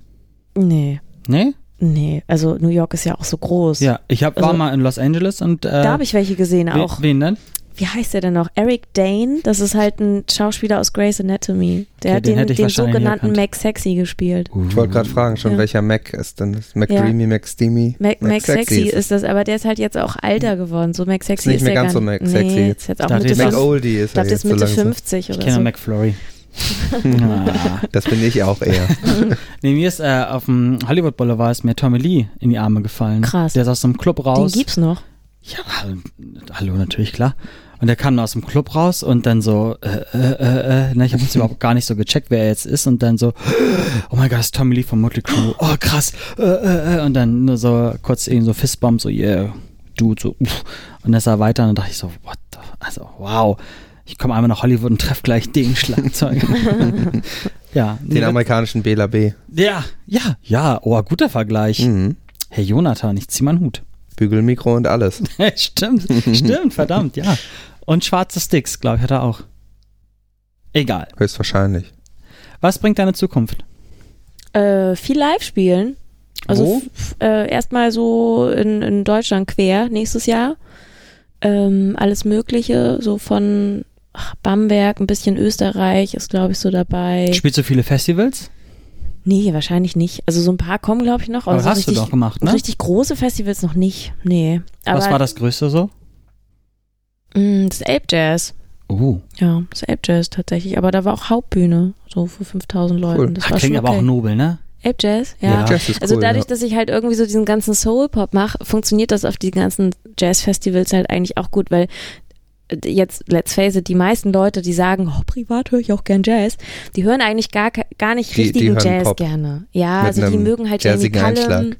Nee. Nee? Nee, also New York ist ja auch so groß. Ja, ich hab, war Also- mal in Los Angeles und äh, Da habe ich welche gesehen auch. wen denn? Wie heißt der denn noch? Eric Dane, das ist halt ein Schauspieler aus Grey's Anatomy. Der Okay, hat den den, ich den sogenannten. Mac Sexy gespielt. Ich wollte gerade fragen, schon Ja. welcher Mac ist denn das? Mac Ja. Dreamy, Mac Steamy? Mac, Mac Sexy ist ist das, aber der ist halt jetzt auch alter geworden. So Mac Sexy nicht ist mehr ganz gar so Mac nee, Sexy Ist jetzt. jetzt auch Mitte ich, Mac 50. Oldie ist Ich glaube, er ist jetzt so Mitte langsam. 50 Ich oder kenne so. McFlurry. Das bin ich auch eher. Nee, mir ist äh, auf dem Hollywood Boulevard ist mir Tommy Lee in die Arme gefallen. Krass. Der ist aus dem Club Den raus. gibt's noch. Ja, hallo, natürlich, klar. Und der kam aus dem Club raus und dann so, äh, äh, äh, äh, ne, ich habe jetzt überhaupt gar nicht so gecheckt, wer er jetzt ist und dann so, oh mein Gott, das ist Tommy Lee von Motley Crue, oh krass, äh, äh, äh, und dann nur so kurz irgendwie so Fistbump, so, yeah, Dude, so, uff. und dann ist er weiter und dann dachte ich so, what the, also, wow, ich komme einmal nach Hollywood und treffe gleich den Schlagzeuger. ja, Den amerikanischen Bela B. ja, ja, ja, oh, guter Vergleich. Mhm. Herr Jonathan, ich zieh meinen Hut. Bügelmikro und alles. stimmt, stimmt, verdammt, ja. Und schwarze Sticks, glaube ich, hat er auch. Egal. Höchstwahrscheinlich. Was bringt deine Zukunft? Äh, viel live spielen. Also äh, erstmal so in, in Deutschland quer nächstes Jahr. Ähm, alles Mögliche, so von ach, Bamberg, ein bisschen Österreich ist, glaube ich, so dabei. Spielst du viele Festivals? Nee, wahrscheinlich nicht. Also so ein paar kommen, glaube ich, noch. Aber so hast richtig, du doch gemacht, ne? Richtig große Festivals noch nicht. Nee. Aber Was war das Größte so? mh, das Ape Jazz. Uh, Ja, das Ape Jazz tatsächlich. Aber da war auch Hauptbühne, so für 5000 Leuten. Cool. Das war klingt aber okay. auch nobel, ne? Ape Jazz, ja. Ja. Jazz Also cool, dadurch, ja. dass ich halt irgendwie so diesen ganzen Soul-Pop mache, funktioniert das auf die ganzen Jazz-Festivals halt eigentlich auch gut, weil jetzt, let's face it, die meisten Leute, die sagen, oh, privat höre ich auch gern Jazz, die hören eigentlich gar, gar nicht Die- die richtigen hören Jazz Pop. gerne. Ja, also die mögen halt Jamie Cullum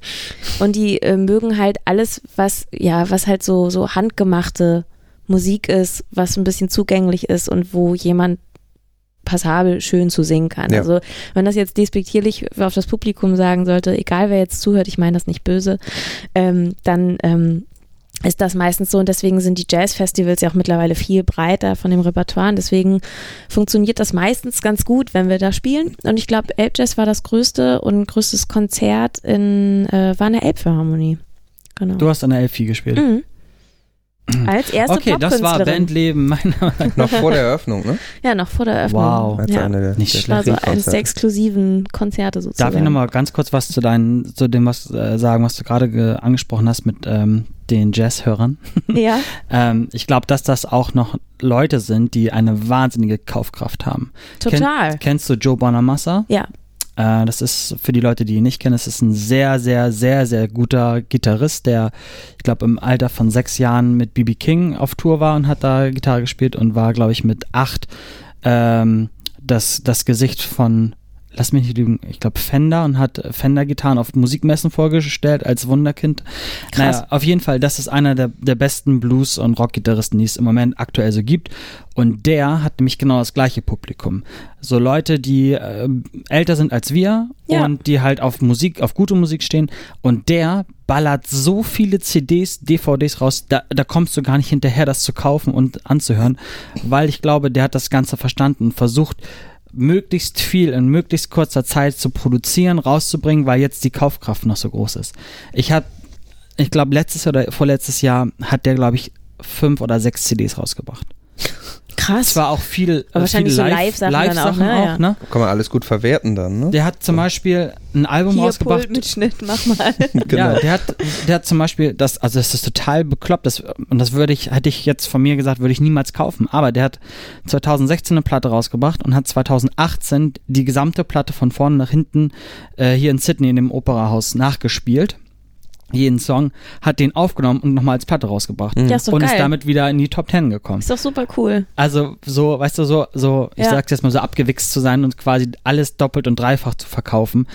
und die äh, mögen halt alles, was, ja, was halt so, so handgemachte Musik ist, was ein bisschen zugänglich ist und wo jemand passabel schön zu singen kann. Ja. Also wenn das jetzt despektierlich auf das Publikum sagen sollte, egal wer jetzt zuhört, ich meine das nicht böse, ähm, dann ähm, ist das meistens so und deswegen sind die Jazzfestivals ja auch mittlerweile viel breiter von dem Repertoire und deswegen funktioniert das meistens ganz gut, wenn wir da spielen und ich glaube, Elbjazz war das größte und größtes Konzert in, äh, war in der Elbphilharmonie. Genau. Du hast an der Elfie gespielt. Mhm. Als erste Okay, das war. Bandleben meiner. Noch vor der Eröffnung, ne? Ja, noch vor der Eröffnung. Wow. Als Ja. eine der, Nicht der schlecht. war so eines der exklusiven Konzerte sozusagen. Darf ich nochmal ganz kurz was zu deinen, zu dem was äh, sagen, was du gerade ge- angesprochen hast mit ähm, den Jazzhörern? Ja, ähm, ich glaube, dass das auch noch Leute sind, die eine wahnsinnige Kaufkraft haben. total. Kenn, kennst du Joe Bonamassa? ja, Äh, das ist für die Leute, die ihn nicht kennen, das ist ein sehr, sehr, sehr, sehr guter Gitarrist, der, ich glaube, im Alter von sechs Jahren mit BB King auf Tour war und hat da Gitarre gespielt und war, glaube ich, mit acht ähm, das, das Gesicht von, lass mich nicht lügen, ich glaube Fender und hat Fender-Gitarren auf Musikmessen vorgestellt als Wunderkind. Krass. Naja, auf jeden Fall, das ist einer der, der besten Blues- und Rock-Gitarristen, die es im Moment aktuell so gibt. Und der hat nämlich genau das gleiche Publikum. So Leute, die äh, älter sind als wir Ja. und die halt auf Musik, auf gute Musik stehen. Und der ballert so viele CDs, DVDs raus, da, da kommst du gar nicht hinterher, das zu kaufen und anzuhören, weil ich glaube, der hat das Ganze verstanden und versucht, möglichst viel in möglichst kurzer Zeit zu produzieren, rauszubringen, weil jetzt die Kaufkraft noch so groß ist. Ich habe, ich glaube, letztes oder vorletztes Jahr hat der, glaube ich, fünf oder sechs CDs rausgebracht. Krass. Es war auch viel, Aber äh, wahrscheinlich viele so Live- Live-Sachen dann auch, ne? auch, Ja. ne? Kann man alles gut verwerten dann, ne? Der hat zum Beispiel ein Album Hier rausgebracht. Pultmitschnitt, mach mal. Genau. Ja, der hat, der hat zum Beispiel, das, also das ist total bekloppt, das, und das würde ich, hätte ich jetzt von mir gesagt, würde ich niemals kaufen, aber der hat 2016 eine Platte rausgebracht und hat 2018 die gesamte Platte von vorne nach hinten äh, hier in Sydney in dem Operahaus nachgespielt. Jeden Song, hat den aufgenommen und nochmal als Platte rausgebracht. Ja, ist doch und ist geil. damit wieder in die Top Ten gekommen. Ist doch super cool. Also so, weißt du, so, so, ich Ja. sag's jetzt mal so abgewichst zu sein und quasi alles doppelt und dreifach zu verkaufen,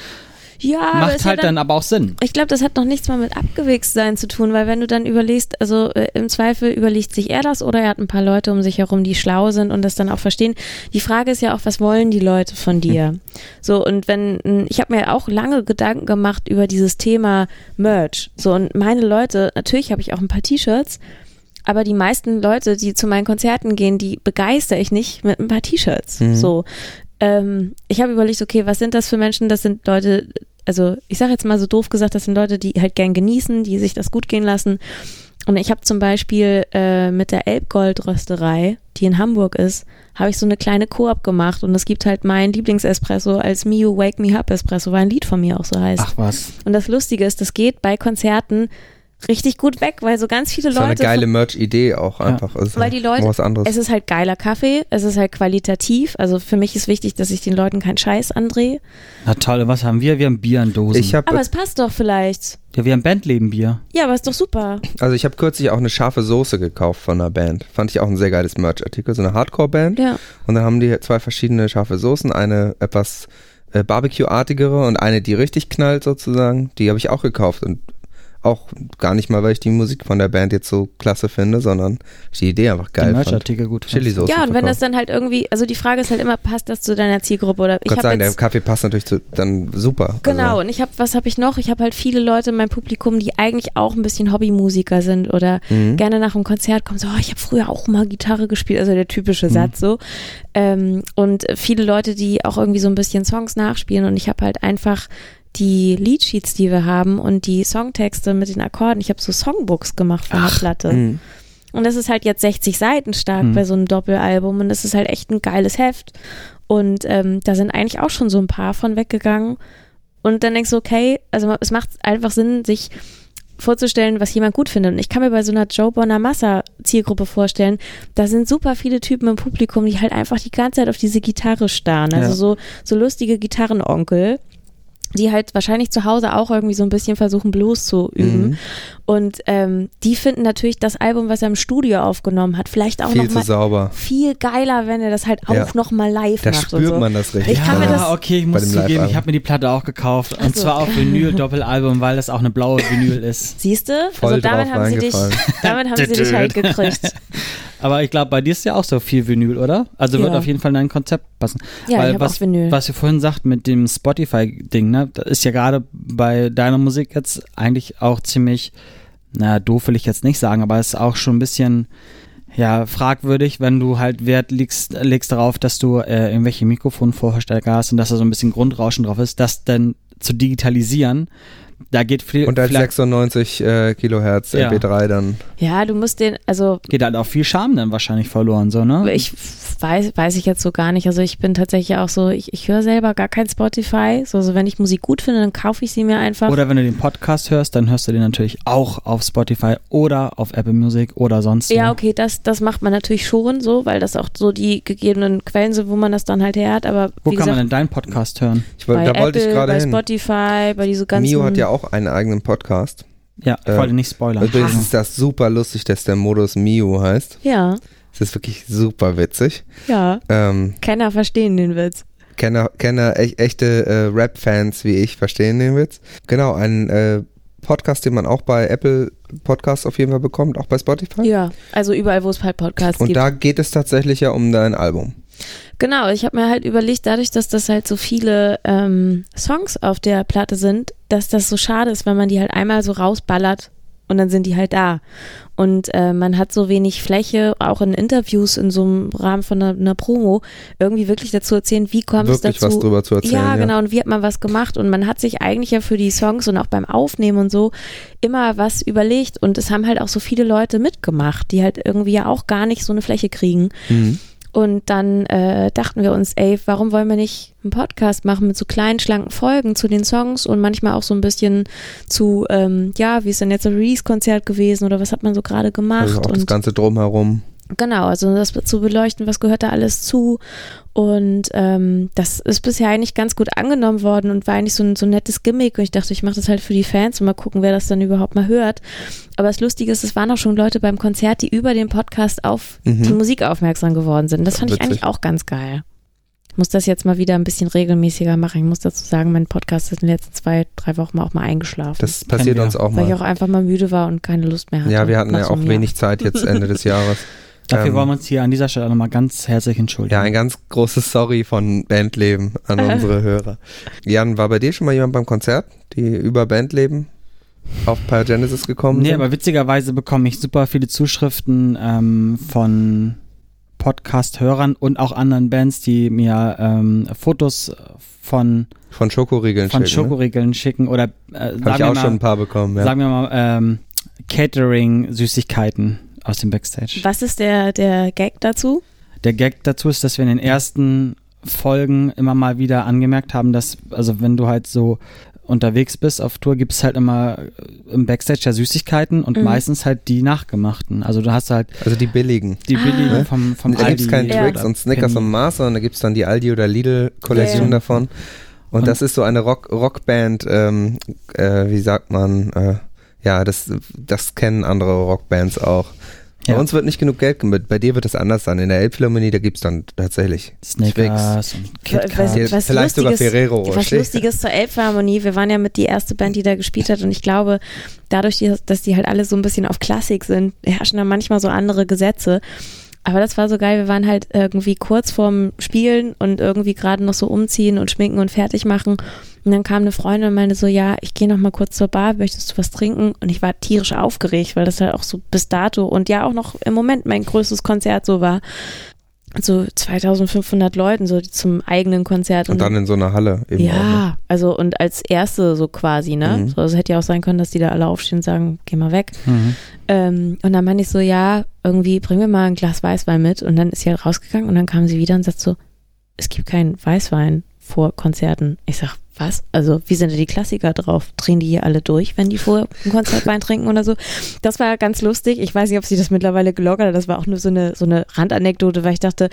Ja, macht halt ja dann, dann aber auch Sinn. ich glaube, das hat noch nichts mal mit abgewichst sein zu tun, weil wenn du dann überlegst, also äh, im Zweifel überlegt sich er das oder er hat ein paar Leute um sich herum, die schlau sind und das dann auch verstehen. Die Frage ist ja auch, was wollen die Leute von dir? So, und wenn, mh, ich habe mir auch lange Gedanken gemacht über dieses Thema Merch. So, und meine Leute, natürlich habe ich auch ein paar T-Shirts, aber die meisten Leute, die zu meinen Konzerten gehen, die begeister ich nicht mit ein paar T-Shirts. Mhm. So. Ähm, ich habe überlegt, okay, was sind das für Menschen? Das sind Leute, also ich sage jetzt mal so doof gesagt, das sind Leute, die halt gern genießen, die sich das gut gehen lassen. Und ich habe zum Beispiel äh, mit der Elbgold-Rösterei, die in Hamburg ist, habe ich so eine kleine Koop gemacht und es gibt halt mein Lieblingsespresso als Mio Wake Me Up Espresso, weil ein Lied von mir auch so heißt. Ach was. Und das Lustige ist, das geht bei Konzerten richtig gut weg, weil so ganz viele Das war eine Leute. geile Merch-Idee auch einfach. Es ist Weil die Leute- was anderes. es ist halt geiler Kaffee, es ist halt qualitativ. Also für mich ist wichtig, dass ich den Leuten keinen Scheiß andrehe. Na toll, was haben wir? Wir haben Bier in Dosen. Ich habe Aber es passt doch vielleicht. ja, wir haben Bandleben-Bier. Ja, aber ist doch super. also ich habe kürzlich auch eine scharfe Soße gekauft von einer Band. Fand ich auch ein sehr geiles Merch-Artikel, so eine Hardcore-Band. Ja. Und dann haben die zwei verschiedene scharfe Soßen, eine etwas äh, Barbecue-artigere und eine, die richtig knallt sozusagen. Die habe ich auch gekauft und auch gar nicht mal, weil ich die Musik von der Band jetzt so klasse finde, sondern ich die Idee einfach Die geil fand. Merch-Artikel gut. Chili-Soße Ja, und wenn das verkauft. dann halt irgendwie, also die Frage ist halt immer, passt das zu deiner Zielgruppe oder ich Gott sagen, der jetzt Kaffee passt natürlich zu, dann super. Genau, Also, und ich habe, was habe ich noch? Ich habe halt viele Leute in meinem Publikum, die eigentlich auch ein bisschen Hobbymusiker sind oder Mhm. gerne nach einem Konzert kommen, so, oh, ich habe früher auch mal Gitarre gespielt, also der Mhm. typische Satz so. Ähm, und viele Leute, die auch irgendwie so ein bisschen Songs nachspielen und ich habe halt einfach die Leadsheets, die wir haben und die Songtexte mit den Akkorden. Ich habe so Songbooks gemacht von der Platte. Mhm. Und das ist halt jetzt 60 Seiten stark Mhm. bei so einem Doppelalbum und das ist halt echt ein geiles Heft. Und ähm, da sind eigentlich auch schon so ein paar von weggegangen. Und dann denkst du, okay, also es macht einfach Sinn, sich vorzustellen, was jemand gut findet. Und ich kann mir bei so einer Joe Bonamassa Zielgruppe vorstellen, da sind super viele Typen im Publikum, die halt einfach die ganze Zeit auf diese Gitarre starren. Also Ja. so, so lustige Gitarrenonkel, die halt wahrscheinlich zu Hause auch irgendwie so ein bisschen versuchen, Blues zu üben. Mhm. Und ähm, die finden natürlich das Album, was er im Studio aufgenommen hat, vielleicht auch Viel noch zu mal sauber. viel geiler, wenn er das halt auch Ja. noch mal live Da macht spürt und so. man das richtig. Ich kann mir ja, das- okay, ich muss zugeben, ich habe mir die Platte auch gekauft. Und Ach so. zwar auf Vinyl, Doppelalbum, weil das auch eine blaue Vinyl ist. Siehst du? Also damit haben sie dich, damit haben sie dich halt gekriegt. Aber ich glaube, bei dir ist ja auch so viel Vinyl, oder? Also wird Ja. auf jeden Fall in dein Konzept passen. Ja, Weil ich habe was, auch Vinyl. was ihr vorhin sagt mit dem Spotify-Ding, ne? Das ist ja gerade bei deiner Musik jetzt eigentlich auch ziemlich, na, doof will ich jetzt nicht sagen, aber es ist auch schon ein bisschen, ja, fragwürdig, wenn du halt Wert legst, legst darauf, dass du äh, irgendwelche Mikrofonvorverstärker hast und dass da so ein bisschen Grundrauschen drauf ist, das dann zu digitalisieren, da geht viel, Und als vielleicht 96 äh, Kilohertz Ja. MP3 dann. Ja, du musst den, also geht halt auch viel Charme dann wahrscheinlich verloren, so, ne? ich weiß, weiß ich jetzt so gar nicht. Also ich bin tatsächlich auch so, ich, ich höre selber gar kein Spotify. So, also wenn ich Musik gut finde, dann kaufe ich sie mir einfach. Oder wenn du den Podcast hörst, dann hörst du den natürlich auch auf Spotify oder auf Apple Music oder sonst ja, okay, das, das macht man natürlich schon so, weil das auch so die gegebenen Quellen sind, wo man das dann halt her hat. Aber Wo wie kann gesagt, man denn deinen Podcast hören? Ich, bei da Apple, wollte ich gerade bei hin. Spotify, bei diese ganzen. Mio hat ja auch einen eigenen Podcast. Ja, ich Äh, wollte nicht spoilern. Übrigens ist das super lustig, dass der Modus Mio heißt. Ja, Es ist wirklich super witzig. ja. Ähm, Kenner verstehen den Witz. Kenner, Kenner e echte äh, Rap-Fans wie ich verstehen den Witz. Genau, ein äh, Podcast, den man auch bei Apple Podcasts auf jeden Fall bekommt, auch bei Spotify. Ja, also überall, wo es halt Podcasts Und gibt. da geht es tatsächlich ja um dein Album. Genau, ich habe mir halt überlegt, dadurch, dass das halt so viele ähm, Songs auf der Platte sind, dass das so schade ist, wenn man die halt einmal so rausballert und dann sind die halt da. Und äh, man hat so wenig Fläche, auch in Interviews in so einem Rahmen von einer, einer Promo, irgendwie wirklich dazu erzählen, wie kommt es dazu. was drüber zu erzählen. ja, genau, und wie hat man was gemacht? Und man hat sich eigentlich ja für die Songs und auch beim Aufnehmen und so immer was überlegt. Und es haben halt auch so viele Leute mitgemacht, die halt irgendwie ja auch gar nicht so eine Fläche kriegen. Mhm. Und dann äh, dachten wir uns, ey, warum wollen wir nicht einen Podcast machen mit so kleinen, schlanken Folgen zu den Songs und manchmal auch so ein bisschen zu, ähm, ja, wie ist denn jetzt ein Release-Konzert gewesen oder was hat man so gerade gemacht? Also auch das Ganze drumherum. Genau, also das zu beleuchten, was gehört da alles zu. Und ähm, das ist bisher eigentlich ganz gut angenommen worden und war eigentlich so ein, so ein nettes Gimmick. Und ich dachte, ich mache das halt für die Fans und mal gucken, wer das dann überhaupt mal hört. Aber das Lustige ist, es waren auch schon Leute beim Konzert, die über den Podcast auf Mhm. die Musik aufmerksam geworden sind. Das fand ich Witzig. eigentlich auch ganz geil. Ich muss das jetzt mal wieder ein bisschen regelmäßiger machen. Ich muss dazu sagen, mein Podcast ist in den letzten zwei, drei Wochen auch mal eingeschlafen. Das passiert uns auch weil ich mal. auch einfach mal müde war und keine Lust mehr hatte. Ja, wir hatten ja auch Jahr. wenig Zeit jetzt Ende des Jahres. Dafür Ähm, wollen wir uns hier an dieser Stelle nochmal ganz herzlich entschuldigen. Ja, ein ganz großes Sorry von Bandleben an unsere Hörer. Jan, war bei dir schon mal jemand beim Konzert, die über Bandleben auf Pyogenesis gekommen Nee, sind? aber witzigerweise bekomme ich super viele Zuschriften ähm, von Podcast-Hörern und auch anderen Bands, die mir ähm, Fotos von, von Schokoriegeln von schicken, ne? Schokoriegeln schicken oder äh, Habe ich auch schon ein mal, paar bekommen, ja. sagen wir mal ähm, Catering-Süßigkeiten aus dem Backstage. Was ist der, der Gag dazu? Der Gag dazu ist, dass wir in den ersten Folgen immer mal wieder angemerkt haben, dass, also wenn du halt so unterwegs bist auf Tour, gibt es halt immer äh, im Backstage ja Süßigkeiten und Mhm. meistens halt die nachgemachten. Also du hast halt Also die billigen. die Ah. billigen vom, vom da gibt es Aldi keinen Ja. Twix und Snickers Penny. und Mars, sondern da gibt es dann die Aldi oder Lidl-Kollektion ja. davon. Und, Und- das ist so eine Rock Rockband, ähm, äh, wie sagt man, äh, ja, das, das kennen andere Rockbands auch. Bei Ja. uns wird nicht genug Geld gemacht. Bei dir wird es anders sein. In der Elbphilharmonie, da gibt es dann tatsächlich Snickers und Was- KitKat. Was vielleicht sogar Lustiges- Ferrero Was Rocher. Lustiges zur Elbphilharmonie. Wir waren ja mit die erste Band, die da gespielt hat und ich glaube, dadurch, dass die halt alle so ein bisschen auf Klassik sind, herrschen da manchmal so andere Gesetze. Aber das war so geil. Wir waren halt irgendwie kurz vorm Spielen und irgendwie gerade noch so umziehen und schminken und fertig machen. Und dann kam eine Freundin und meinte so, ja, ich gehe noch mal kurz zur Bar, möchtest du was trinken? Und ich war tierisch aufgeregt, weil das halt auch so bis dato und ja auch noch im Moment mein größtes Konzert so war. So 2500 Leuten so zum eigenen Konzert. Und dann in so einer Halle eben auch. Ne? Ja, also und als erste so quasi, ne? Mhm. So, es hätte ja auch sein können, dass die da alle aufstehen und sagen, geh mal weg. Mhm. Ähm, und dann meinte ich so, ja, irgendwie bring mir mal ein Glas Weißwein mit. Und dann ist sie halt rausgegangen und dann kam sie wieder und sagt so, es gibt keinen Weißwein vor Konzerten. Ich sag, was? Also, wie sind denn die Klassiker drauf? Drehen die hier alle durch, wenn die vor einem Konzert Wein trinken oder so? Das war ganz lustig. Ich weiß nicht, ob sie das mittlerweile gelockert hat. Das war auch nur so eine, so eine Randanekdote, weil ich dachte,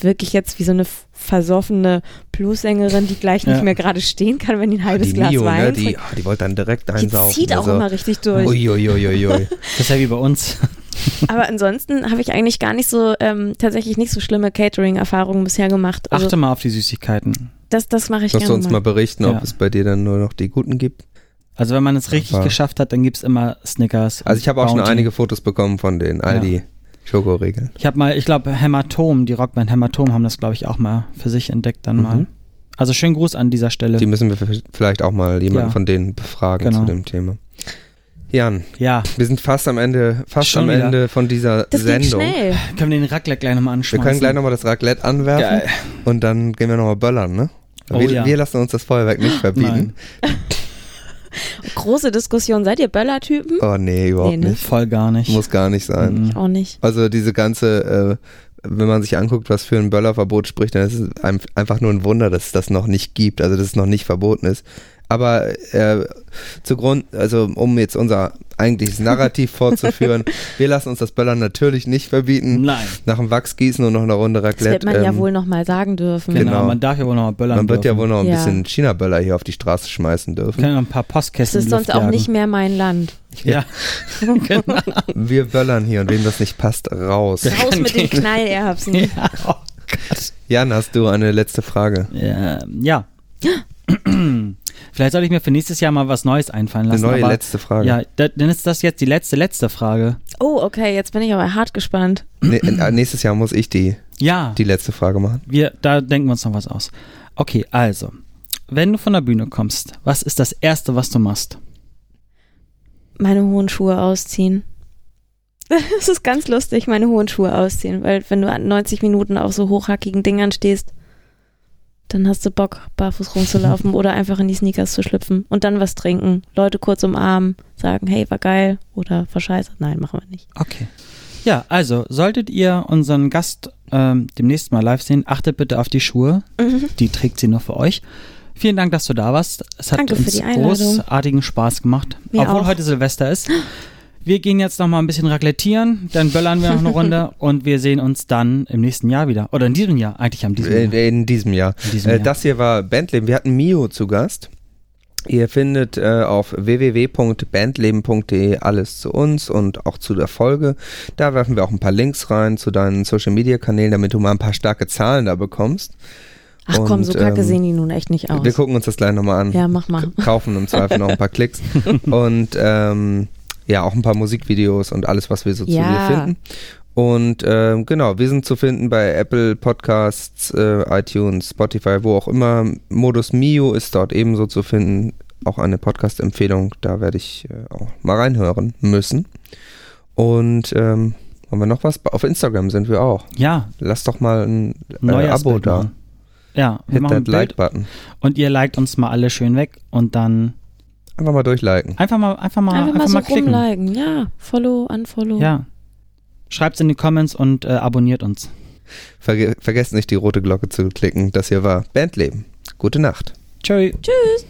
wirklich jetzt wie so eine versoffene Bluessängerin, die gleich nicht Ja. mehr gerade stehen kann, wenn die ein halbes Die Glas Mio, Wein ne? Die, ah, die wollte dann direkt Die einsaufen. zieht auch also. immer richtig durch. Uiuiuiui. Das ist ja wie bei uns. Aber ansonsten habe ich eigentlich gar nicht so, ähm, tatsächlich nicht so schlimme Catering-Erfahrungen bisher gemacht. Also Achte mal auf die Süßigkeiten. Das, das mache ich du gerne uns mal. mal berichten, ob Ja. es bei dir dann nur noch die guten gibt? Also wenn man es richtig Aber- geschafft hat, dann gibt es immer Snickers. Also ich habe auch schon einige Fotos bekommen von den Aldi Schokoregeln. Ich habe mal, ich glaube, Hämatom, die Rockband Hämatom haben das, glaube ich, auch mal für sich entdeckt dann Mhm. mal. Also schönen Gruß an dieser Stelle. Die müssen wir vielleicht auch mal jemanden Ja. von denen befragen Genau. zu dem Thema. Jan, ja, wir sind fast am Ende, fast Schon am wieder. Ende von dieser Das Sendung. schnell. können wir den Raclette gleich nochmal Wir anschmeißen. können gleich nochmal das Raclette anwerfen Geil. und dann gehen wir nochmal böllern, ne? Oh wir, ja. wir lassen uns das Feuerwerk nicht verbieten. Große Diskussion. Seid ihr Böller-Typen? Oh nee, überhaupt Nee, ne? nicht. Voll gar nicht. Muss gar nicht sein. Mhm. Auch nicht. Also diese ganze, äh, wenn man sich anguckt, was für ein Böllerverbot spricht, dann ist es ein- einfach nur ein Wunder, dass es das noch nicht gibt, also dass es noch nicht verboten ist. Aber äh, zugrund, also um jetzt unser eigentliches Narrativ fortzuführen, wir lassen uns das Böllern natürlich nicht verbieten. Nein. Nach dem Wachsgießen und noch eine Runde Das Raclette. wird man ja ähm, wohl noch mal sagen dürfen. Genau, Genau. man darf ja wohl noch mal böllern Man wird ja wohl noch ein Ja. bisschen China-Böller hier auf die Straße schmeißen dürfen. können noch ein paar Das Postkästen ist in die sonst auch nicht mehr mein Land. Ja, genau. Wir böllern hier und wem das nicht passt, raus. Raus mit den Knallerbsen. ja. Oh Gott. Jan, hast du eine letzte Frage? Ja. ja. Vielleicht sollte ich mir für nächstes Jahr mal was Neues einfallen Eine lassen. neue aber, letzte Frage. Ja, da, dann ist das jetzt die letzte, letzte Frage. Oh, okay, jetzt bin ich aber hart gespannt. Nee, äh, nächstes Jahr muss ich die, Ja, die letzte Frage machen. wir, da denken wir uns noch was aus. Okay, also, wenn du von der Bühne kommst, was ist das Erste, was du machst? Meine hohen Schuhe ausziehen. Es ist ganz lustig, meine hohen Schuhe ausziehen, weil wenn du an 90 Minuten auf so hochhackigen Dingern stehst, dann hast du Bock, barfuß rumzulaufen oder einfach in die Sneakers zu schlüpfen und dann was trinken. Leute kurz umarmen, sagen, hey, war geil oder war scheiße. Nein, machen wir nicht. Okay. Ja, also, solltet ihr unseren Gast ähm, demnächst mal live sehen, achtet bitte auf die Schuhe. Die trägt sie nur für euch. Vielen Dank, dass du da warst. Es hat Danke uns großartigen Spaß gemacht. Mir obwohl auch. heute Silvester ist. Wir gehen jetzt noch mal ein bisschen raclettieren, dann böllern wir noch eine Runde und wir sehen uns dann im nächsten Jahr wieder. Oder in diesem Jahr, eigentlich am diesem Jahr. In diesem Jahr. In diesem Äh, Jahr. das hier war Bandleben. Wir hatten Mio zu Gast. Ihr findet äh, auf www.bandleben.de alles zu uns und auch zu der Folge. Da werfen wir auch ein paar Links rein zu deinen Social Media Kanälen, damit du mal ein paar starke Zahlen da bekommst. Ach komm, Und, so kacke ähm, sehen die nun echt nicht aus. Wir gucken uns das gleich nochmal an. Ja, mach mal. K- Kaufen im Zweifel noch ein paar Klicks. Und ähm, ja, auch ein paar Musikvideos und alles, was wir so zu Ja. dir finden. Und ähm, genau, wir sind zu finden bei Apple Podcasts, äh, iTunes, Spotify, wo auch immer. Modus Mio ist dort ebenso zu finden. Auch eine Podcast-Empfehlung, da werde ich äh, auch mal reinhören müssen. Und ähm, haben wir noch was? Auf Instagram sind wir auch. Ja, Lass doch mal ein äh, neues Abo Bild da. machen. Ja, wir Hit machen that Bild Like-Button. und ihr liked uns mal alle schön weg und dann Einfach mal durchliken. einfach mal, einfach mal, Einfach, mal so klicken. rumliken. Ja, Follow, Unfollow. Ja. Schreibt's in die Comments und äh, abonniert uns. Verge vergesst nicht, die rote Glocke zu klicken. Das hier war Bandleben. Gute Nacht. Tschö. Tschüss.